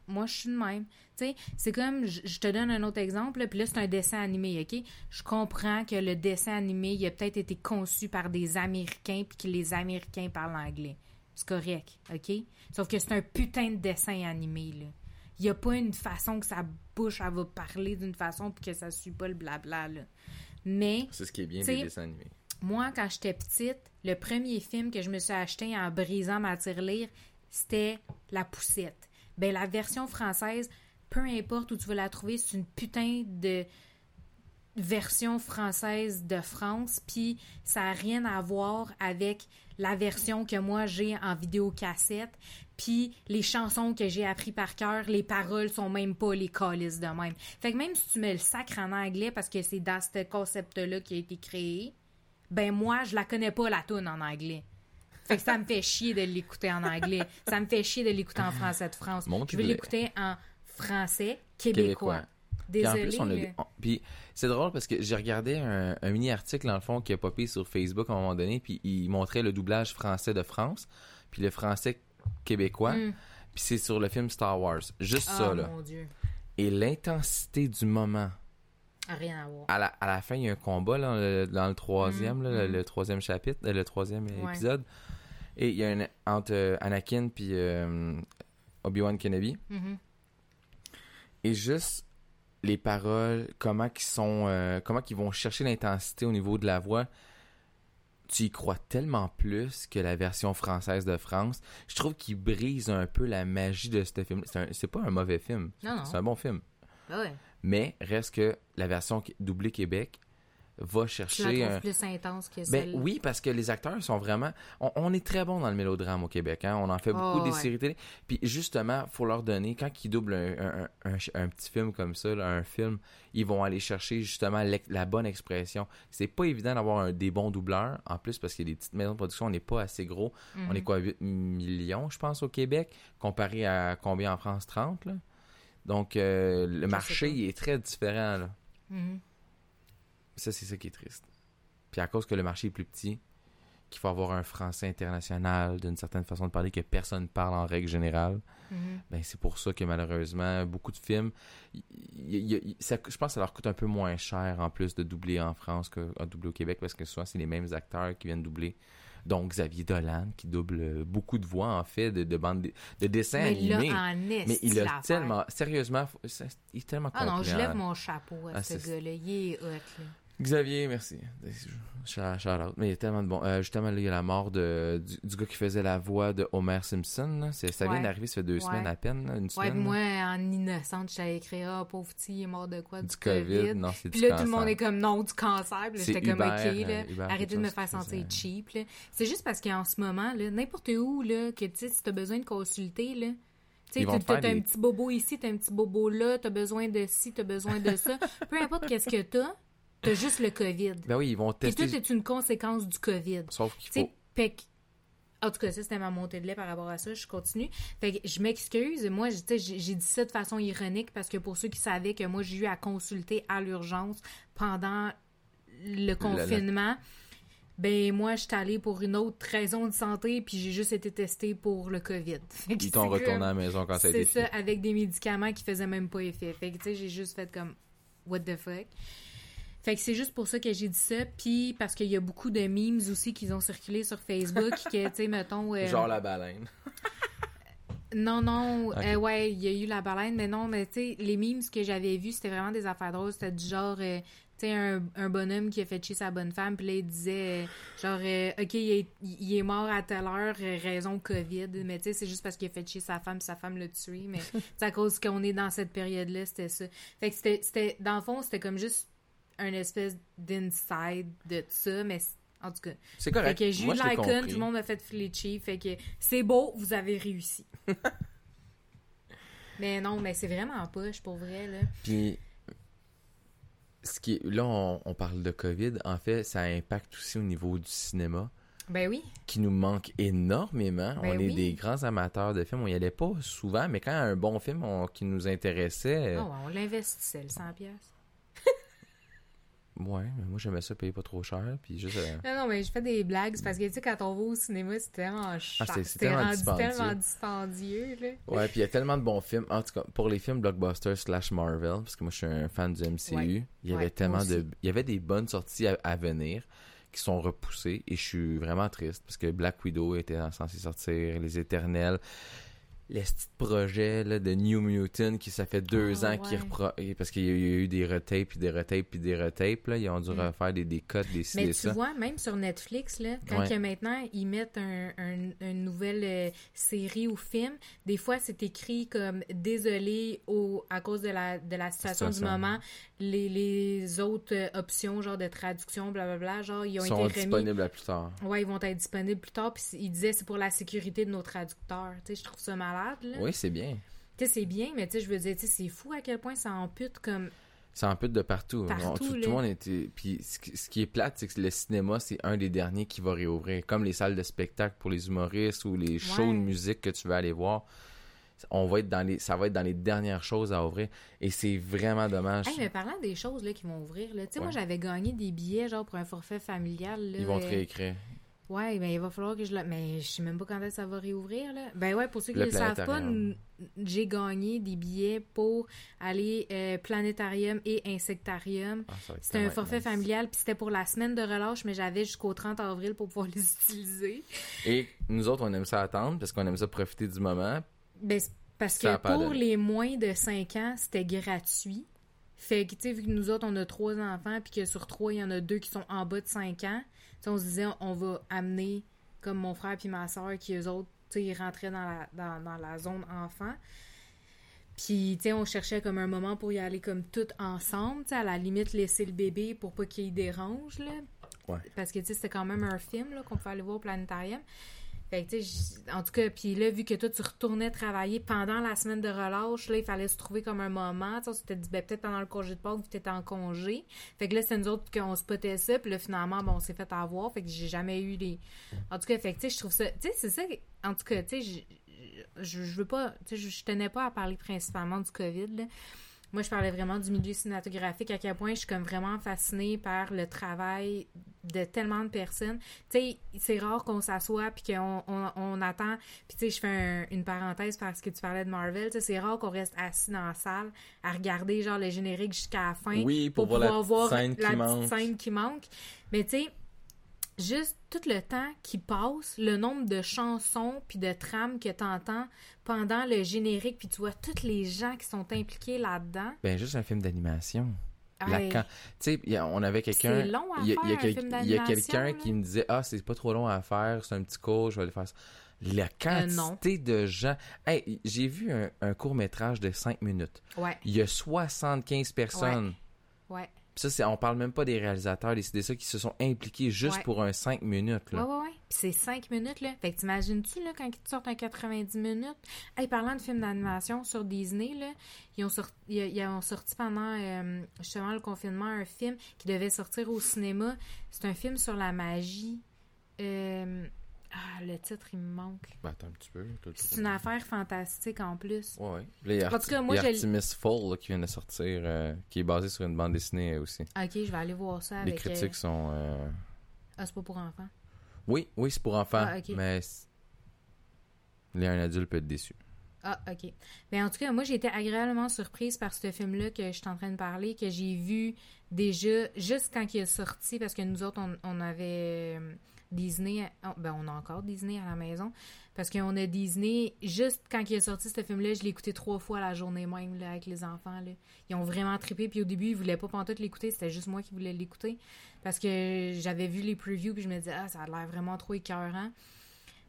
Moi, je suis de même. Tu sais, c'est comme. Je te donne un autre exemple, puis là, c'est un dessin animé, OK? Je comprends que le dessin animé, il a peut-être été conçu par des Américains, puis que les Américains parlent anglais. C'est correct, OK? Sauf que c'est un putain de dessin animé, là. Il n'y a pas une façon que sa bouche, elle va parler d'une façon, puis que ça suit pas le blabla, là. Mais. C'est ce qui est bien des dessins animés. Moi, quand j'étais petite, le premier film que je me suis acheté en brisant ma tirelire, c'était La Poussette. Ben, la version française, peu importe où tu vas la trouver, c'est une putain de version française de France, puis ça n'a rien à voir avec la version que moi j'ai en vidéocassette, puis les chansons que j'ai appris par cœur, les paroles sont même pas les calices de même. Fait que même si tu mets le sacre en anglais parce que c'est dans ce concept-là qui a été créé, ben moi, je la connais pas la tune en anglais. Fait que ça me fait chier de l'écouter en anglais. Ça me fait chier de l'écouter en français de France. Mon je vais Dieu. l'écouter en français québécois. Désolé. puis c'est drôle parce que j'ai regardé un, un mini-article, dans le fond, qui a popé sur Facebook à un moment donné, puis il montrait le doublage français de France, puis le français québécois, Mm. puis c'est sur le film Star Wars. Juste Ah, ça, là. mon Dieu. Et l'intensité du moment. Rien à voir. À la, à la fin, il y a un combat là, le- dans le troisième, là, le, mm. le troisième chapitre, euh, le troisième Ouais. épisode. Et il y a un entre euh, Anakin puis euh, Obi-Wan Kenobi. Mhm. Et juste les paroles, comment qu'ils sont, euh, comment qu'ils vont chercher l'intensité au niveau de la voix, tu y crois tellement plus que la version française de France. Je trouve qu'il brise un peu la magie de ce film. C'est pas un mauvais film. C'est un bon film. Ben ouais. Mais reste que la version doublée Québec va chercher un. plus intense que Ben oui, parce que les acteurs sont vraiment. On, on est très bon dans le mélodrame au Québec. Hein? On en fait beaucoup Oh, des ouais. séries télé. Puis justement, faut leur donner, quand ils doublent un, un- un- un- un petit film comme ça, là, un film, ils vont aller chercher justement la bonne expression. C'est pas évident d'avoir des bons doubleurs. En plus, parce qu'il y a des petites maisons de production, on n'est pas assez gros. Mhm. On est quoi, 8 millions, je pense, au Québec, comparé à combien en France 30, là? Donc, euh, le marché est très différent, là. Mhm. Ça, c'est ça qui est triste. Puis à cause que le marché est plus petit, qu'il faut avoir un français international d'une certaine façon de parler que personne parle en règle générale, Mhm. ben c'est pour ça que malheureusement, beaucoup de films, y- y- y- ça- je pense que ça leur coûte un peu moins cher en plus de doubler en France que à doubler au Québec parce que souvent c'est les mêmes acteurs qui viennent doubler. Donc Xavier Dolan qui double beaucoup de voix en fait de, de bandes de dessins Mais là, animés. en Mais il a tellement, sérieusement, il est tellement Ah non, je lève mon chapeau à Ah, ce gars-là. Il est hot, là. Xavier, merci. Shout out. Mais il y a tellement de bon. Euh, justement, là, il y a la mort de, du, du gars qui faisait la voix de Homer Simpson. Ça vient Ouais. d'arriver, ça fait deux Ouais. semaines à peine, là, une Ouais, semaine. moi, en innocente, j'avais écrit Ah, pauvre petit, il est mort de quoi? Du, du COVID. Non, c'est Puis là, tout le monde est comme non, du cancer. J'étais comme OK, là, arrêtez de me faire sentir cheap. C'est juste parce qu'en ce moment, n'importe où, là, que tu sais, si t'as besoin de consulter, là, tu t'as un petit bobo ici, t'as un petit bobo là, t'as besoin de ci, t'as besoin de ça. Peu importe qu'est-ce que t'as, t'as juste le COVID. Ben oui, ils vont tester. tout est une conséquence du COVID. Sauf qu'il faut. En tout cas, ça, c'était ma montée de lait par rapport à ça. Je continue. Fait que je m'excuse. Moi, j'ai dit ça de façon ironique parce que pour ceux qui savaient que moi, j'ai eu à consulter à l'urgence pendant le confinement, ben moi, je suis allée pour une autre raison de santé puis j'ai juste été testée pour le COVID. Ils t'ont c'est retourné à la maison quand ça a c'est été ça, fini. avec des médicaments qui faisaient même pas effet. Fait que, tu sais, j'ai juste fait comme, what the fuck? Fait que c'est juste pour ça que j'ai dit ça. Puis parce qu'il y a beaucoup de memes aussi qui ont circulé sur Facebook que, tu sais, mettons... euh, Genre la baleine. Non, non, euh, ouais, il y a eu la baleine, mais non, mais tu sais, les memes que j'avais vus, c'était vraiment des affaires drôles. C'était du genre, euh, tu sais, un, un bonhomme qui a fait chier sa bonne femme, puis là, il disait, euh, genre, euh, OK, il est, il est mort à telle heure, raison COVID, mais tu sais, c'est juste parce qu'il a fait chier sa femme, puis sa femme l'a tué, mais c'est à cause qu'on est dans cette période-là, c'était ça. Fait que c'était- c'était, dans le fond, c'était comme juste un espèce d'inside de ça, mais en tout cas. C'est Fait correct. que j'ai eu l'icon, tout le monde m'a fait filer cheap. Fait que c'est beau, vous avez réussi. mais non, mais c'est vraiment poche pour vrai, là. Puis, ce qui est, là, on, on parle de COVID. En fait, ça impacte aussi au niveau du cinéma, Ben oui. qui nous manque énormément. Ben on est oui. des grands amateurs de films. On y allait pas souvent, mais quand un bon film on- qui nous intéressait, Oh, on l'investissait, le 100 pièces. Ouais, mais moi j'aimais ça payer pas trop cher, puis juste. euh, Non, non, mais je fais des blagues. parce que, tu sais, quand on va au cinéma, c'est tellement cher. Ah, c'est- tellement dispendieux. tellement dispendieux, là. Ouais, puis il y a tellement de bons films. En tout cas, pour les films blockbusters slash Marvel, parce que moi je suis un fan du MCU, Ouais. il y avait Ouais, tellement de, il y avait des bonnes sorties à, à venir qui sont repoussées et je suis vraiment triste parce que Black Widow était censé sortir, les Éternels, les petits projets là, de New Mutant qui ça fait deux Ah, ans qu'ils ouais. parce qu'il y a eu des retapes puis des retapes puis des retapes là, ils ont dû Mm. refaire des des cuts, des Mais tu ça. vois, même sur Netflix, là, quand Ouais. que maintenant ils mettent un, un- une nouvelle euh, série ou film, des fois c'est écrit comme désolé au, à cause de la, de la situation du moment, les, les autres euh, options, genre de traduction, blablabla, genre ils ont sont été disponibles plus tard. Ouais, ils vont être disponibles plus tard. Puis ils disaient c'est pour la sécurité de nos traducteurs. Tu sais, je trouve ça malade. Là. Oui, c'est bien. Tu sais, c'est bien, mais tu sais, je veux dire, c'est fou à quel point ça ampute comme. Ça en pute de partout. Partout, On- tout, le monde était. Puis ce, qui- est plate, c'est que le cinéma, c'est un des derniers qui va réouvrir. Comme les salles de spectacle pour les humoristes ou les shows Ouais. de musique que tu veux aller voir. On va être dans les, ça va être dans les dernières choses à ouvrir. Et c'est vraiment dommage. Hey, mais parlant des choses là, qui vont ouvrir, là, tu sais, moi j'avais gagné des billets genre pour un forfait familial. Là, Ils vont te euh, réécrire. Ouais, ben il va falloir que je le. Mais je sais même pas quand est-ce que ça va réouvrir, là. Ben ouais, pour ceux qui ne le savent pas, j'ai gagné des billets pour aller euh, planétarium et insectarium. Ah, C'était un forfait nice. familial, puis c'était pour la semaine de relâche, mais j'avais jusqu'au 30 avril pour pouvoir les utiliser. Et nous autres, on aime ça attendre parce qu'on aime ça profiter du moment. Ben, parce Ça que pour les moins de 5 ans, c'était gratuit. Fait que, tu sais, vu que nous autres, on a trois enfants, puis que sur trois, il y en a deux qui sont en bas de 5 ans, on se disait, on va amener, comme mon frère puis ma soeur, qui eux autres, tu sais, ils rentraient dans la, dans, dans la zone enfant. Puis, tu sais, on cherchait comme un moment pour y aller comme tout ensemble, tu sais, à la limite laisser le bébé pour pas qu'il dérange, là. Ouais. Parce que, tu sais, c'était quand même un film, là, qu'on pouvait aller voir au planétarium. Fait que, tu en tout cas, puis là, vu que toi, tu retournais travailler pendant la semaine de relâche, là, il fallait se trouver comme un moment. Tu sais, on s'était dit, ben, peut-être pendant le congé de Pâques, vu que t'étais en congé. Fait que là, c'était nous autres qu'on spottait ça, puis là, finalement, bon, on s'est fait avoir. Fait que j'ai jamais eu les. En tout cas, fait que, tu je trouve ça. Tu sais, c'est ça. En tout cas, tu sais, je- veux pas. Tu sais, je, tenais pas à parler principalement du COVID. Moi, je parlais vraiment du milieu cinématographique, à quel point je suis comme vraiment fascinée par le travail de tellement de personnes. Tu sais, c'est rare qu'on s'assoit puis qu'on on, on attend. Puis tu sais, je fais un- une parenthèse parce que tu parlais de Marvel. Tu sais, c'est rare qu'on reste assis dans la salle à regarder genre le générique jusqu'à la fin Oui, pour, voir la voir scène la qui petite scène qui manque. Mais tu sais, juste tout le temps qui passe, le nombre de chansons puis de trames que tu entends pendant le générique, puis tu vois tous les gens qui sont impliqués là-dedans. Ben, juste un film d'animation. Tu sais, il y a- on avait quelqu'un. C'est long à Il y a, quelqu'un qui me disait Ah, c'est pas trop long à faire, c'est un petit cours, je vais aller faire ça. La Euh, quantité de gens. Hey, j'ai vu un, un court-métrage de 5 minutes. Ouais, Il y a 75 personnes. ouais. Ça, c'est, on parle même pas des réalisateurs, des CDC qui se sont impliqués juste Ouais. pour un 5 minutes. Ouais, Là. ouais, ouais. Puis c'est 5 minutes, là. Fait que t'imagines-tu, là, quand ils te sortent un 90 minutes? Hey, parlant de films d'animation sur Disney, là, ils ont sorti, ils, ils ont sorti pendant, euh, justement, le confinement, un film qui devait sortir au cinéma. C'est un film sur la magie. Euh, Ah, le titre, il me manque. Ben, attends un petit peu. C'est une affaire fantastique, en plus. Ouais, En tout cas, moi, je- Artemis Fowl là, qui vient de sortir, euh, qui est basé sur une bande dessinée aussi. Ok, je vais aller voir ça Les avec... euh, critiques sont. euh, Ah, c'est pas pour enfants. Oui, oui, c'est pour enfants, Ah, ok. mais Là, un adulte peut être déçu. Ah, ok. Mais en tout cas, moi, j'ai été agréablement surprise par ce film-là que je suis en train de parler, que j'ai vu déjà, juste quand il est sorti, parce que nous autres, on, on avait Disney, à- ben, on a encore Disney à la maison, parce qu'on a Disney, juste quand il est sorti, ce film-là, je l'ai écouté trois fois la journée même, avec les enfants. Ils ont vraiment trippé, puis au début, ils voulaient pas pantoute l'écouter, c'était juste moi qui voulais l'écouter, parce que j'avais vu les previews, puis je me disais, ah, ça a l'air vraiment trop écœurant.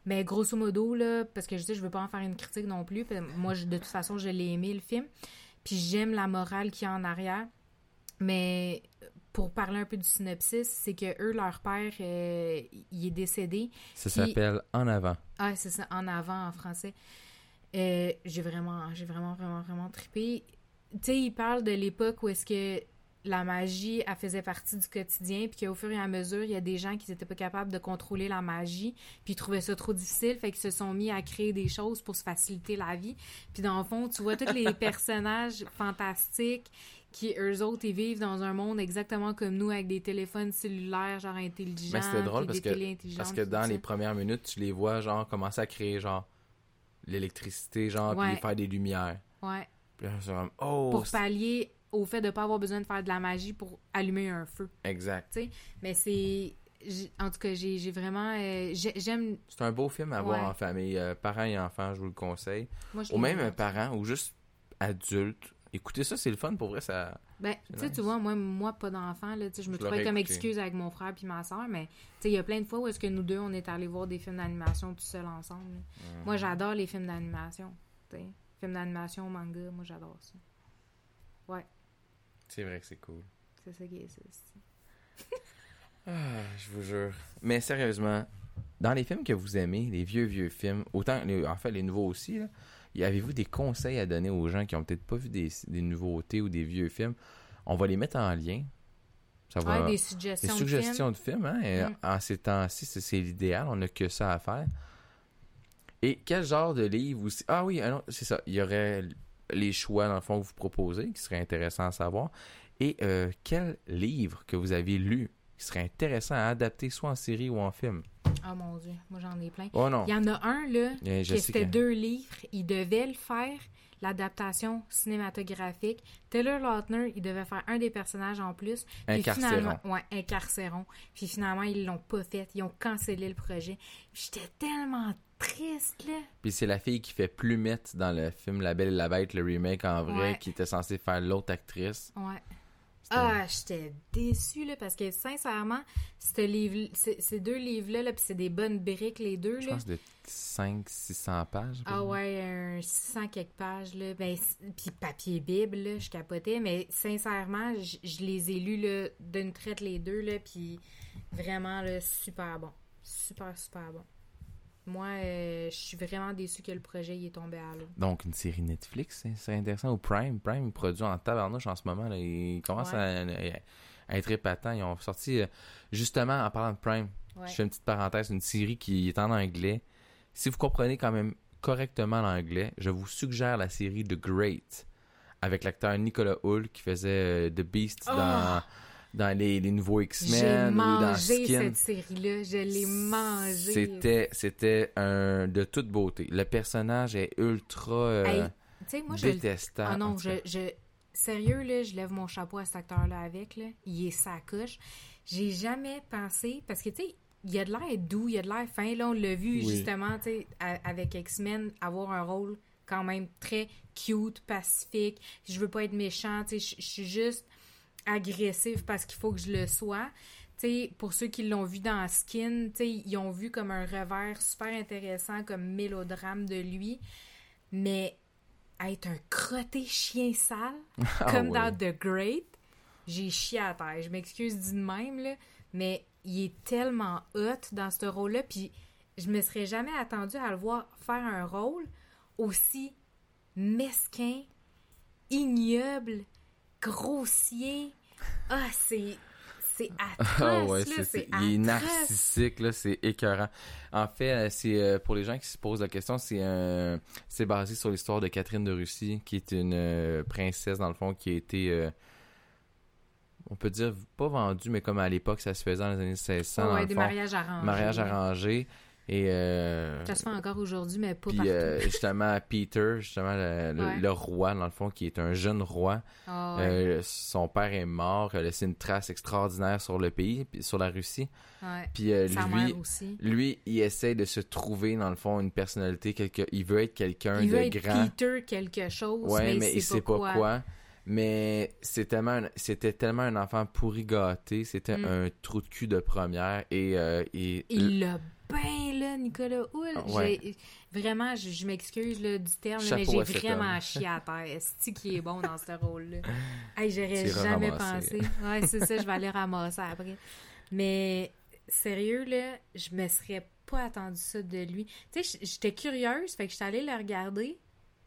Mais grosso modo, là, parce que je sais, je veux pas en faire une critique non plus. moi, de toute façon, je l'ai aimé, le film. Puis j'aime la morale qu'il y a en arrière. Mais pour parler un peu du synopsis, c'est que eux, leur père, euh, il est décédé. Ça Puis- s'appelle En avant. Ah, c'est ça, en avant en français. Euh, j'ai vraiment, j'ai vraiment, vraiment, vraiment trippé. Tu sais, il parle de l'époque où est-ce que la magie, elle faisait partie du quotidien, puis qu'au fur et à mesure, il y a des gens qui n'étaient pas capables de contrôler la magie, puis ils trouvaient ça trop difficile, fait qu'ils se sont mis à créer des choses pour se faciliter la vie. Puis dans le fond, tu vois tous les personnages fantastiques qui, eux autres, ils vivent dans un monde exactement comme nous, avec des téléphones cellulaires, genre intelligents, Mais c'était drôle parce que, parce dans les premières minutes, tu les vois, genre, commencer à créer, genre, l'électricité, genre, Ouais. puis faire des lumières. Ouais. Puis oh, pour pallier au fait de pas avoir besoin de faire de la magie pour allumer un feu, exact. tu sais. Mais c'est... En tout cas, j'ai vraiment... euh, j'ai- J'aime... C'est un beau film à voir en famille. Euh, parents et enfants, je vous le conseille. Ou même vu. un parent, ou juste adulte. Écoutez ça, c'est le fun pour vrai. Ça... Ben, tu sais, nice. tu vois, moi, moi pas d'enfant, là, je me Je trouvais comme écouté. excuse avec mon frère puis ma soeur, mais tu sais, il y a plein de fois où est-ce que nous deux, on est allés voir des films d'animation tout seuls ensemble. là. Moi, j'adore les films d'animation, tu sais. Films d'animation, manga, moi, j'adore ça. C'est vrai que c'est cool. C'est ça qui est ça. c'est- Ah, je vous jure. Mais sérieusement, dans les films que vous aimez, les vieux, vieux films, autant, les- en fait, les nouveaux aussi, là, avez-vous des conseils à donner aux gens qui ont peut-être pas vu des, des nouveautés ou des vieux films? On va les mettre en lien. Ça va... Ouais, des des suggestions, de suggestions de films, hein? et Mm. En ces temps-ci, c'est, l'idéal. On n'a que ça à faire. Et quel genre de livre aussi? Ah oui, c'est ça. Il y aurait les choix, dans le fond, que vous proposez, qui seraient intéressants à savoir. Et euh, quel livre que vous avez lu qui serait intéressant à adapter soit en série ou en film? Ah, mon Dieu, moi, j'en ai plein. Oh non. Il y en a un, là, Eh, je que sais c'était que- deux livres. Il devait le faire, l'adaptation cinématographique. Taylor Lautner, il devait faire un des personnages en plus. Incarcéron. finalement- Ouais, Incarcéron. Puis finalement, ils l'ont pas fait. Ils ont cancellé le projet. J'étais tellement triste, là. Puis c'est la fille qui fait Plumette dans le film La Belle et la Bête, le remake en vrai, Ouais. qui était censée faire l'autre actrice. Ouais. Ah, j'étais déçue, là, parce que sincèrement, livre, ces deux livres-là, là, puis c'est des bonnes briques, les deux, Je là. pense de 500-600 pages. Ah ouais, un 600 quelques pages, là. Ben, puis papier Bible, là, je capotais. Mais sincèrement, je je les ai lus, là, d'une traite les deux, là. Puis vraiment, là, super bon. Super, super bon. Moi, euh, je suis vraiment déçue que le projet il est tombé à l'eau. Donc, une série Netflix, c'est- c'est intéressant. Ou Prime. Prime produit en tabarnouche en ce moment. Là. Ils commencent Ouais. à, à être épatants. Ils ont sorti, euh, justement, en parlant de Prime, Ouais. je fais une petite parenthèse, une série qui est en anglais. Si vous comprenez quand même correctement l'anglais, je vous suggère la série The Great avec l'acteur Nicolas Hull qui faisait euh, The Beast Oh! dans, dans les, les nouveaux J'ai X-Men ou dans mangé Skin. cette série-là. Je l'ai mangée. C'était, c'était un de toute beauté. Le personnage est ultra euh, Hey, moi, je le détestable. Ah en non, je, je. Sérieux, là, je lève mon chapeau à cet acteur-là avec, là. Il est sa couche. J'ai jamais pensé. Parce que, tu sais, il a de l'air doux, il a de l'air fin. Là, on l'a vu, Oui. justement, tu sais, avec X-Men, avoir un rôle quand même très cute, pacifique. Je veux pas être méchant, tu sais, je je suis juste agressif parce qu'il faut que je le sois. Pour ceux qui l'ont vu dans Skin, ils ont vu comme un revers super intéressant, comme mélodrame de lui. Mais être un crotté chien sale, Ah comme ouais. dans The Great, j'ai chié à terre. Je m'excuse d'une même, là, mais il est tellement hot dans ce rôle-là, puis je me serais jamais attendue à le voir faire un rôle aussi mesquin, ignoble, grossier. Ah, c'est... C'est atroce, Ah ouais, là, c'est, il est narcissique, là, c'est écœurant. En fait, euh, c'est euh, pour les gens qui se posent la question, c'est un, c'est basé sur l'histoire de Catherine de Russie, qui est une euh, princesse dans le fond qui a été, euh, on peut dire pas vendue, mais comme à l'époque ça se faisait dans les années 1600, Ouais, dans ouais, le des fond, mariages arrangés. Et euh, Ça se fait encore aujourd'hui, mais pas puis partout. euh, justement Peter, justement le, le- Ouais. le roi dans le fond, qui est un jeune roi. Ah ouais. Euh, son père est mort, il a laissé une trace extraordinaire sur le pays, puis sur la Russie. ouais. Puis euh, lui, aussi. lui, il essaie de se trouver dans le fond une personnalité, quelque... il veut être quelqu'un Il de veut être grand. Peter quelque chose, mais, mais il sait pas quoi. Mais c'est tellement, un- c'était tellement un enfant pourri gâté, c'était Mm. un trou de cul de première et, et- Il l'a bien, là, Nicolas Hull. Ah, ouais. Vraiment, je, je m'excuse là, du terme, là, mais j'ai vraiment chié à terre. Est-ce qui est bon dans ce rôle-là? Hey, J'aurais jamais pensé. Ouais, c'est ça, je vais aller ramasser après. Mais sérieux, là, je me serais pas attendu ça de lui. Tu sais, j'étais curieuse, fait que j'étais allée le regarder,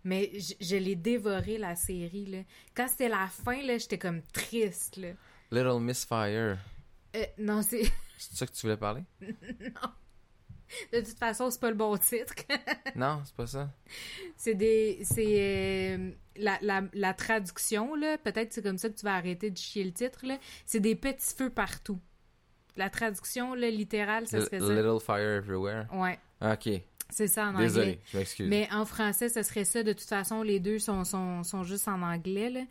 mais je l'ai dévoré, la série, là. Quand c'était la fin, là, j'étais comme triste, là. Little Miss Fire. Euh, non, c'est... C'est ça que tu voulais parler? De toute façon, c'est pas le bon titre. non, c'est pas ça. c'est des. C'est. euh, la, la, la traduction, là. Peut-être c'est comme ça que tu vas arrêter de chier le titre, là. C'est des petits feux partout. La traduction, là, littérale, ça serait ça. Little Fire Everywhere. Ouais, Ok, c'est ça en désolé, anglais. je m'excuse. Mais en français, ça serait ça. De toute façon, les deux sont, sont, sont juste en anglais, là.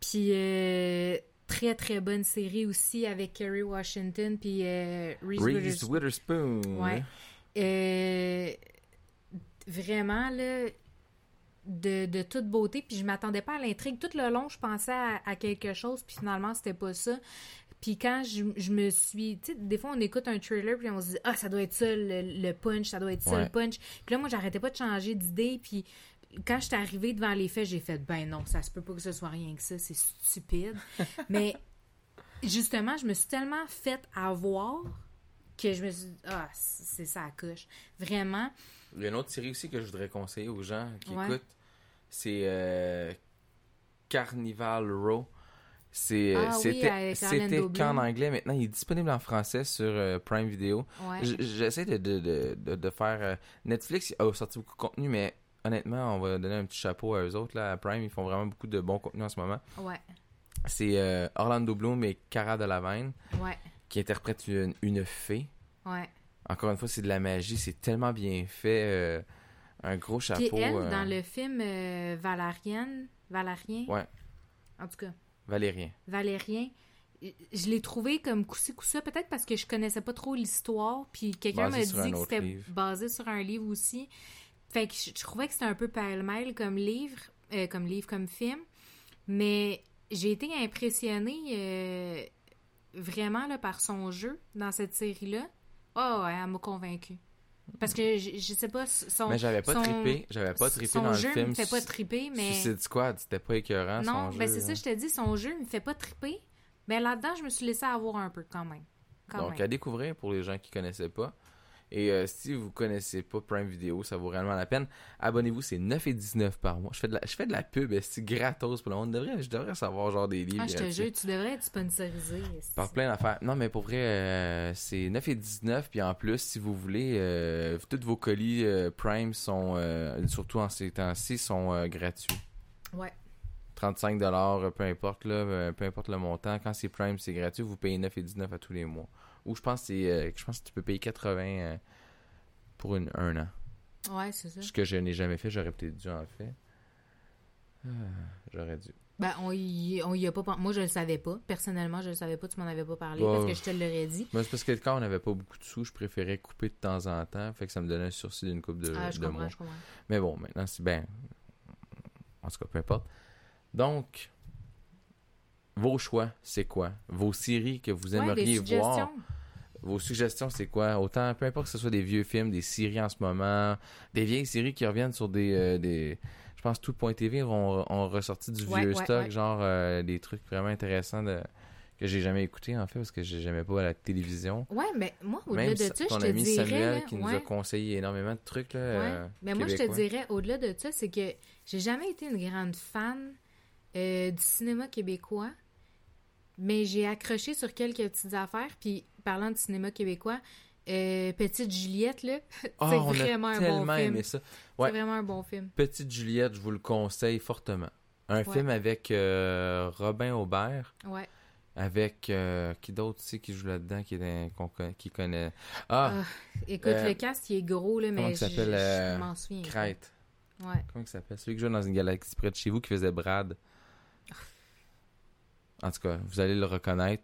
Puis. euh, Très très bonne série aussi avec Kerry Washington puis euh, Reese Reese Witherspoon. Witherspoon. Ouais. Euh, vraiment, là, de, de toute beauté. Puis je m'attendais pas à l'intrigue. Tout le long, je pensais à, à quelque chose, puis finalement, c'était pas ça. Puis quand je, je me suis... Tu sais, des fois, on écoute un trailer, puis on se dit « Ah, ça doit être ça, le, le punch, ça doit être ça, Ouais. le punch. » Puis là, moi, j'arrêtais pas de changer d'idée, puis quand j'étais arrivée devant les faits, j'ai fait « Ben non, ça se peut pas que ce soit rien que ça, c'est stupide. » Mais justement, je me suis tellement faite avoir que je me suis dit, ah, c'est ça, la coche. Vraiment. Il y a une autre série aussi que je voudrais conseiller aux gens qui Ouais. écoutent. C'est euh, Carnival Row. C'est, euh, Ah c'était, qu'en anglais. Maintenant, il est disponible en français sur euh, Prime Video. Ouais. J'essaie de, de, de, de, de faire... euh, Netflix a sorti beaucoup de contenu, mais honnêtement, on va donner un petit chapeau à eux autres. Là, à Prime, ils font vraiment beaucoup de bon contenu en ce moment. Ouais. C'est euh, Orlando Bloom et Cara Delevingne Ouais. Qui interprètent une, une fée. Ouais. Encore une fois, c'est de la magie. C'est tellement bien fait. euh, un gros Puis chapeau. elle, euh, dans le film euh, Valérienne, Valérien, Ouais, en tout cas, Valérien. Valérien, je l'ai trouvé comme coup-ci, coup-ça, peut-être parce que je connaissais pas trop l'histoire, puis quelqu'un m'a dit que c'était livre. basé sur un livre aussi. Fait que je, je trouvais que c'était un peu pêle-mêle comme livre, euh, comme livre, comme film. Mais j'ai été impressionnée vraiment là, par son jeu dans cette série-là? Oh, ouais, elle m'a convaincue. Parce que je, je sais pas, son. mais j'avais pas son- trippé. J'avais pas trippé dans le jeu film. me fait pas triper, mais. Suicide Squad, c'était pas écœurant Non, son ben c'est ça, je te dis, son jeu me fait pas triper. Mais là-dedans, je me suis laissé avoir un peu quand même. Quand Donc, même. à découvrir pour les gens qui connaissaient pas. Et euh, si vous connaissez pas Prime Video, ça vaut réellement la peine. Abonnez-vous, c'est 9,19 par mois. Je fais de la, je fais de la pub, c'est gratos pour le monde. Je devrais, je devrais savoir genre des livres. Ah, je te jure, tu devrais être sponsorisé. Par plein d'affaires. Non, mais pour vrai, euh, c'est 9,19. Puis en plus, si vous voulez, euh, tous vos colis euh, Prime sont, euh, surtout en ces temps-ci, sont euh, gratuits. Ouais. 35 dollars, peu importe là, euh, peu importe le montant. Quand c'est Prime, c'est gratuit. Vous payez 9,19 à tous les mois. Ou je pense que c'est, euh, je pense que tu peux payer 80 euh, pour une, un an. Ouais, c'est ça. Ce que je n'ai jamais fait, j'aurais peut-être dû en faire. Ah, j'aurais dû. Ben, on y, on y a pas Moi, je le savais pas. Personnellement, je le savais pas. Tu m'en avais pas parlé Bah, parce que je te l'aurais dit. Moi, c'est parce que quand on n'avait pas beaucoup de sous, je préférais couper de temps en temps. Fait que ça me donnait un sursis d'une coupe de, ah, je de comprends, mois. je comprends. Mais bon, maintenant, c'est bien. En tout cas, peu importe. Donc, vos choix, c'est quoi? Vos séries que vous aimeriez voir? suggestions. Vos suggestions, c'est quoi? Autant, peu importe que ce soit des vieux films, des séries en ce moment, des vieilles séries qui reviennent sur des. euh, des je pense que Tout.tv ont, ont ressorti du Ouais, vieux ouais, stock, genre euh, des trucs vraiment intéressants de, que j'ai jamais écouté en fait, parce que j'ai jamais pas à la télévision. Ouais, mais moi, au-delà de ça, je te ami dirais... Samuel là, qui nous ouais. a conseillé énormément de trucs. Là, Ouais. euh, Mais moi, je te dirais, au-delà de ça, c'est que j'ai jamais été une grande fan euh, du cinéma québécois, mais j'ai accroché sur quelques petites affaires. Puis, parlant de cinéma québécois, euh, Petite Juliette, là, Ah, c'est on vraiment a un tellement bon film. aimé ça. Ouais. C'est vraiment un bon film. Petite Juliette, je vous le conseille fortement. Un Ouais. film avec euh, Robin Aubert, Ouais. avec euh, qui d'autre aussi qui joue là-dedans, qui, est qu'on qui connaît. Ah, Ah, Écoute, Euh, le cast, il est gros, là, mais je, s'appelle, je m'en souviens. Crête. Ouais. Comment il s'appelle? Celui qui joue dans une galaxie près de chez vous qui faisait Brad. En tout cas, vous allez le reconnaître.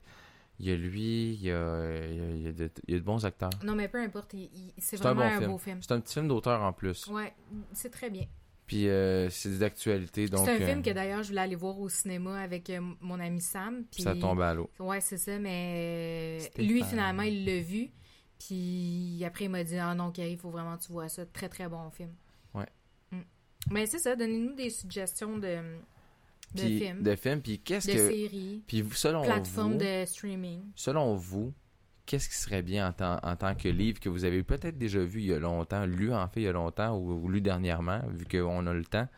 Il y a lui, il y a, il y a, il y a de, il y a de bons acteurs. Non, mais peu importe, c'est un vraiment bon un, film. beau film. C'est un petit film d'auteur en plus. Ouais, c'est très bien. Puis euh, c'est d'actualité, donc C'est un euh, film que d'ailleurs je voulais aller voir au cinéma avec euh, mon ami Sam. Puis... ça tombe à l'eau. Ouais, c'est ça, mais lui finalement il l'a vu. Puis après il m'a dit Ah non, Carrie, il faut vraiment que tu vois ça. Très très bon film. Ouais. Mm. Mais c'est ça, donnez-nous des suggestions de, de films, de films. Puis qu'est-ce de que. séries, Puis selon plateformes vous, de streaming. selon vous, qu'est-ce qui serait bien en, tant- en tant que livre que vous avez peut-être déjà vu il y a longtemps, lu en fait il y a longtemps ou, ou lu dernièrement, vu qu'on a le temps?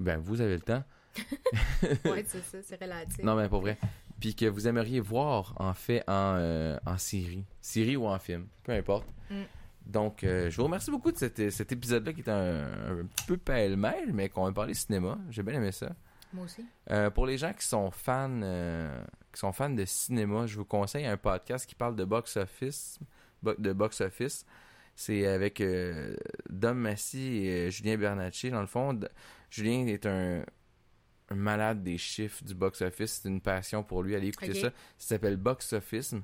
Ben, vous avez le temps. ouais, c'est ça, c'est relatif. Non, mais pas vrai. Puis que vous aimeriez voir en fait en, euh, en série. Série ou en film, peu importe. Mm. Donc, euh, je vous remercie beaucoup de cet, cet épisode-là qui est un, un petit peu pêle-mêle, mais qu'on a parlé cinéma. J'ai bien aimé ça. Moi aussi. Euh, pour les gens qui sont fans euh, qui sont fans de cinéma, je vous conseille un podcast qui parle de box office, de box office. C'est avec euh, Dom Massy et Julien Bernacci. Dans le fond, Julien est un, un malade des chiffres du box office. C'est une passion pour lui. Allez écouter ça. Ça s'appelle Box Office.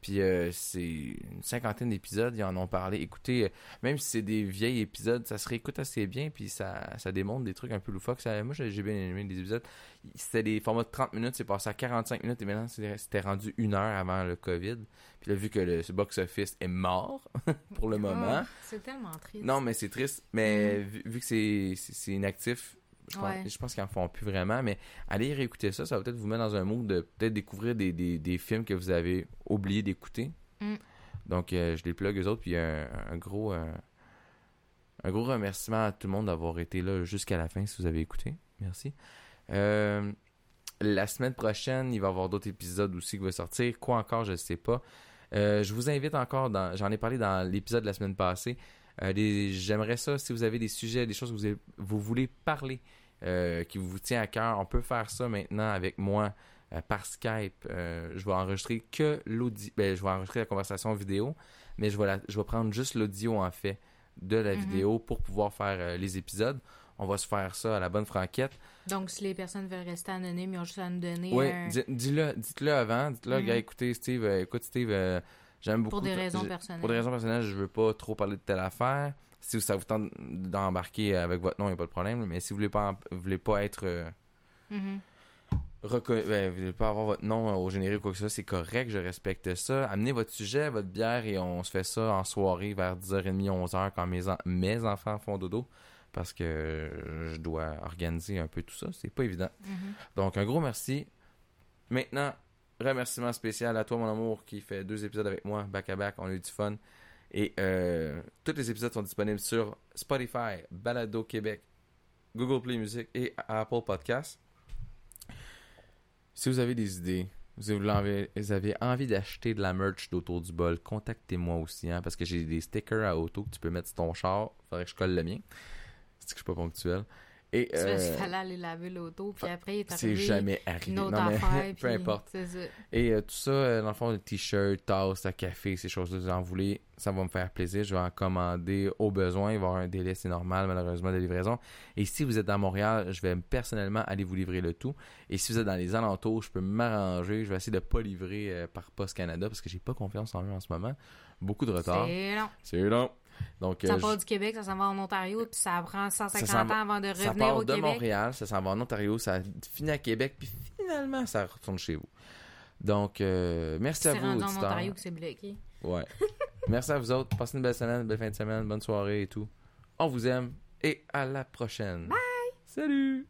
Puis euh, c'est une cinquantaine d'épisodes, ils en ont parlé. Écoutez, euh, même si c'est des vieils épisodes, ça se réécoute assez bien, puis ça, ça démontre des trucs un peu loufoques. Ça, moi, j'ai bien aimé les épisodes. C'était des formats de 30 minutes, c'est passé à 45 minutes, et maintenant, c'était rendu une heure avant le COVID. Puis là, vu que le ce box-office est mort, pour le moment... Ah, c'est tellement triste. Non, mais c'est triste. Mais vu, vu que c'est inactif, je pense, Ouais. je pense qu'ils en font plus vraiment. Mais allez réécouter ça. Ça va peut-être vous mettre dans un mood de peut-être découvrir des, des, des films que vous avez oublié d'écouter. Mm. Donc, euh, je les plug eux autres. Puis un, un gros euh, un gros remerciement à tout le monde d'avoir été là jusqu'à la fin si vous avez écouté. Merci. Euh, la semaine prochaine, il va y avoir d'autres épisodes aussi qui vont sortir. Quoi encore, je ne sais pas. Euh, je vous invite encore, dans, j'en ai parlé dans l'épisode de la semaine passée. Euh, J'aimerais ça, si vous avez des sujets, des choses que vous, avez- vous voulez parler, euh, qui vous tient à cœur, on peut faire ça maintenant avec moi euh, par Skype. Euh, je vais enregistrer que l'audio. Ben, je vais enregistrer la conversation vidéo, mais je vais, la- je vais prendre juste l'audio en fait de la Mhm. vidéo pour pouvoir faire les épisodes. On va se faire ça à la bonne franquette. Donc, si les personnes veulent rester anonymes, ils ont juste à nous donner Oui, un- dis-le, dites-le avant. Dites-le, gars, écoutez, Steve, écoute, Steve, j'aime beaucoup. pour des raisons personnelles. Pour des raisons personnelles, je veux pas trop parler de telle affaire. Si ça vous tente d'embarquer avec votre nom, il n'y a pas de problème. Mais si vous voulez pas, vous voulez pas être euh, Mhm. reconnu, ben, vous voulez pas avoir votre nom au générique ou quoi que ce soit, c'est correct, je respecte ça. Amenez votre sujet, votre bière et on se fait ça en soirée vers 10h30, 11h quand mes, en- mes enfants font dodo. Parce que je dois organiser un peu tout ça. C'est pas évident. Mhm. Donc, un gros merci. Maintenant, remerciement spécial à toi, mon amour, qui fait deux épisodes avec moi, back à back. On a eu du fun. Et euh, tous les épisodes sont disponibles sur Spotify, Balado Québec, Google Play Music et Apple Podcasts. Si vous avez des idées, si vous avez, avez envie d'acheter de la merch d'Auto du bol, contactez-moi aussi, hein, parce que j'ai des stickers à auto que tu peux mettre sur ton char. Faudrait que je colle le mien. C'est que je suis pas ponctuel. Et euh, il fallait aller laver l'auto, puis après, il est c'est arrivé jamais arrivé. une autre Non, mais affaire. peu puis importe. C'est. Et euh, tout ça, euh, dans le fond, le t-shirt, tasse, à café, ces choses-là, vous en voulez, ça va me faire plaisir. Je vais en commander au besoin. Il va y avoir un délai, c'est normal, malheureusement, de livraison. Et si vous êtes à Montréal, je vais personnellement aller vous livrer le tout. Et si vous êtes dans les alentours, je peux m'arranger. Je vais essayer de pas livrer euh, par Post Canada parce que j'ai pas confiance en eux en ce moment. Beaucoup de retard. C'est long. C'est long. Donc, Ça euh, part je- du Québec, ça s'en va en Ontario, puis ça prend 150 Ça ans avant de ça revenir part au de Québec. Montréal, ça s'en va en Ontario, ça finit à Québec, puis finalement, ça retourne chez vous. Donc, euh, merci à vous, rendu en auditeurs. Ontario que c'est bloqué. Ouais. merci à vous autres. Passez une belle semaine, belle fin de semaine, bonne soirée et tout. On vous aime et à la prochaine. Bye! Salut!